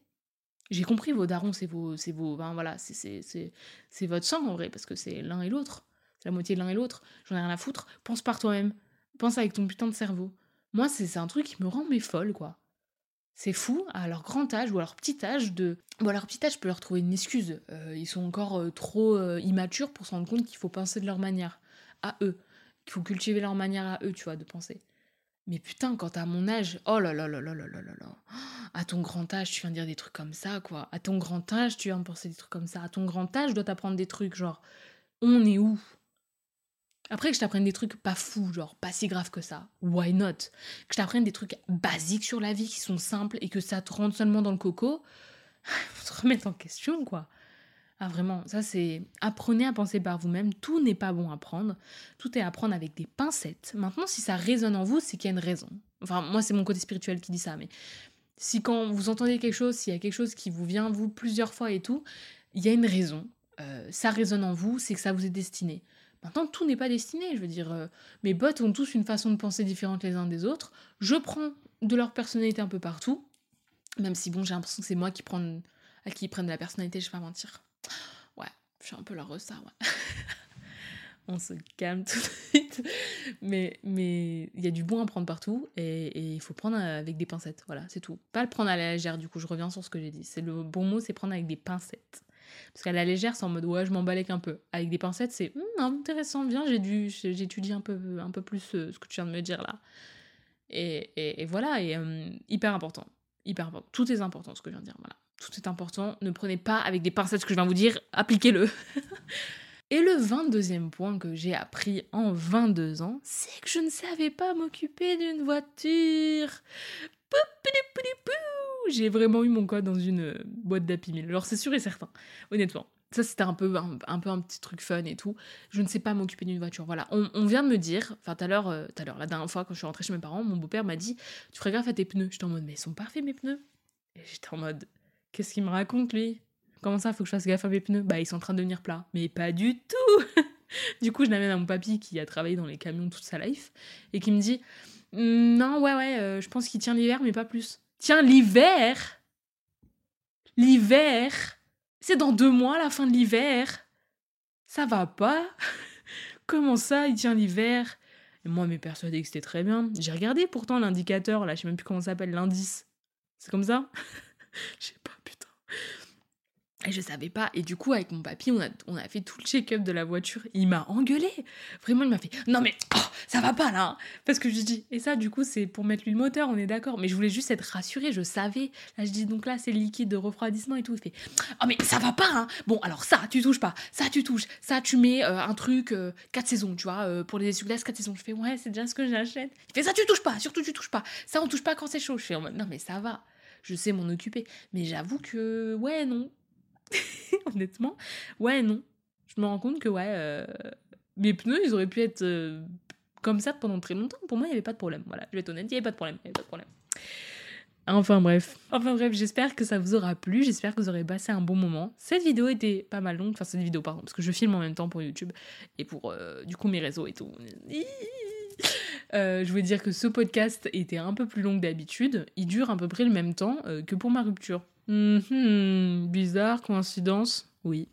J'ai compris vos darons, c'est vos, c'est vos, ben voilà, c'est votre sang en vrai, parce que c'est l'un et l'autre. C'est la moitié de l'un et l'autre. J'en ai rien à foutre. Pense par toi-même. Pense avec ton putain de cerveau. Moi, c'est, un truc qui me rend mais folle, quoi. C'est fou, à leur grand âge ou à leur petit âge, de. Bon, à leur petit âge, je peux leur trouver une excuse. Euh, ils sont encore euh, trop euh, immatures pour se rendre compte qu'il faut penser de leur manière, à eux. Qu'il faut cultiver leur manière à eux, tu vois, de penser. Mais putain, quand t'as mon âge, oh là là là là là là là là. À ton grand âge, tu viens de dire des trucs comme ça, quoi. À ton grand âge, tu viens de penser des trucs comme ça. À ton grand âge, je dois t'apprendre des trucs, genre, on est où? Après que je t'apprenne des trucs pas fous, genre, pas si grave que ça. Why not? Que je t'apprenne des trucs basiques sur la vie qui sont simples et que ça te rentre seulement dans le coco. Faut te remettre en question, quoi. Ah vraiment, ça c'est apprenez à penser par vous-même, tout n'est pas bon à prendre, tout est à prendre avec des pincettes. Maintenant si ça résonne en vous, c'est qu'il y a une raison. Enfin moi c'est mon côté spirituel qui dit ça, mais si quand vous entendez quelque chose, s'il y a quelque chose qui vous vient vous plusieurs fois et tout, il y a une raison. Euh, ça résonne en vous, c'est que ça vous est destiné. Maintenant, tout n'est pas destiné. Je veux dire, euh, mes bots ont tous une façon de penser différente les uns des autres. Je prends de leur personnalité un peu partout. Même si, bon, j'ai l'impression que c'est moi qui prends, à qui ils prennent de la personnalité, je vais pas mentir. Ouais, je suis un peu resta, ouais. On se calme tout de suite. Mais il y a du bon à prendre partout et il faut prendre avec des pincettes. Voilà, c'est tout. Pas le prendre à la légère, du coup, je reviens sur ce que j'ai dit. C'est le bon mot, c'est prendre avec des pincettes. Parce qu'à la légère, c'est en mode ouais, je m'emballais un peu. Avec des pincettes, c'est hmm, intéressant, bien, j'ai dû j'étudie un peu, un peu plus euh, ce que tu viens de me dire là. Et, et, voilà, et euh, hyper important. Hyper important. Tout est important ce que je viens de dire. Voilà tout est important. Ne prenez pas avec des pincettes ce que je viens de vous dire, appliquez-le. Et le 22e point que j'ai appris en 22 ans, c'est que je ne savais pas m'occuper d'une voiture. J'ai vraiment eu mon code dans une boîte d'Happy Meal. Alors c'est sûr et certain, honnêtement. Ça, c'était un peu un, petit truc fun et tout. Je ne sais pas m'occuper d'une voiture. Voilà, on, vient de me dire, enfin tout à l'heure, euh, tout à l'heure, la dernière fois quand je suis rentrée chez mes parents, mon beau-père m'a dit, tu ferais gaffe à tes pneus. J'étais en mode, mais ils sont parfaits mes pneus. Et j'étais en mode, Qu'est-ce qu'il me raconte, lui? Comment ça, faut que je fasse gaffe à mes pneus? Bah, ils sont en train de devenir plats. Mais pas du tout Du coup, je l'amène à mon papy qui a travaillé dans les camions toute sa life et qui me dit «Hum, Non, ouais, ouais, euh, je pense qu'il tient l'hiver, mais pas plus. Tiens, l'hiver L'hiver C'est dans deux mois, la fin de l'hiver Ça va pas Comment ça, il tient l'hiver? Et moi, m'est persuadé que c'était très bien. J'ai regardé pourtant l'indicateur, là, je sais même plus comment ça s'appelle, l'indice. C'est comme ça? Je sais pas, putain. Et je savais pas. Et du coup, avec mon papy, on a, on a fait tout le check-up de la voiture. Il m'a engueulé. Vraiment, il m'a fait Non, mais oh, ça va pas là. Hein. Parce que je dis Et ça, du coup, c'est pour mettre l'huile moteur, on est d'accord. Mais je voulais juste être rassurée. Je savais. Là, je dis Donc là, c'est le liquide de refroidissement et tout. Il fait Oh, mais ça va pas. Hein. Bon, alors ça, tu touches pas. Ça, tu touches. Ça, tu mets euh, un truc 4 euh, saisons, tu vois. Euh, pour les essuie-glaces, 4 saisons. Je fais Ouais, c'est déjà ce que j'achète. Il fait Ça, tu touches pas. Surtout, tu touches pas. Ça, on touche pas quand c'est chaud. Je fais Non, mais ça va je sais m'en occuper. Mais j'avoue que, ouais, non. Honnêtement, ouais, non. Je me rends compte que, ouais, euh, mes pneus, ils auraient pu être euh, comme ça pendant très longtemps. Pour moi, il n'y avait pas de problème. Voilà, je vais être honnête, il n'y avait pas de problème. Il avait pas de problème. Enfin bref. Enfin bref, j'espère que ça vous aura plu, j'espère que vous aurez passé un bon moment. Cette vidéo était pas mal longue, enfin cette vidéo pardon, parce que je filme en même temps pour YouTube et pour euh, du coup mes réseaux et tout. Je veux dire que ce podcast était un peu plus long que d'habitude. Il dure à peu près le même temps que pour ma rupture. Mhm, bizarre, coïncidence oui.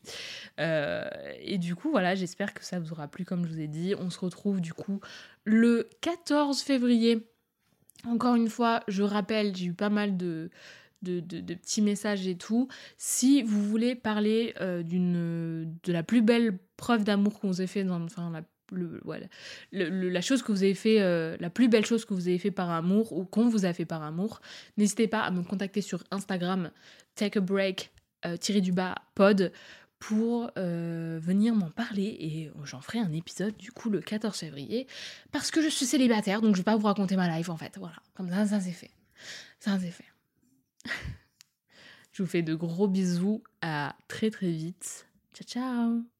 Euh, et du coup, voilà, j'espère que ça vous aura plu, comme je vous ai dit. On se retrouve du coup le 14 février. Encore une fois, je rappelle, j'ai eu pas mal de, de, petits messages et tout. Si vous voulez parler d'une de la plus belle preuve d'amour qu'on vous ait fait dans la le, la chose que vous avez fait, euh, la plus belle chose que vous avez fait par amour ou qu'on vous a fait par amour, n'hésitez pas à me contacter sur Instagram, take a break, euh, du bas, pod, pour euh, venir m'en parler et j'en ferai un épisode du coup le 14 février parce que je suis célibataire donc je vais pas vous raconter ma life en fait. Voilà, comme ça, ça c'est fait. Ça c'est fait. Je vous fais de gros bisous. À très très vite. Ciao ciao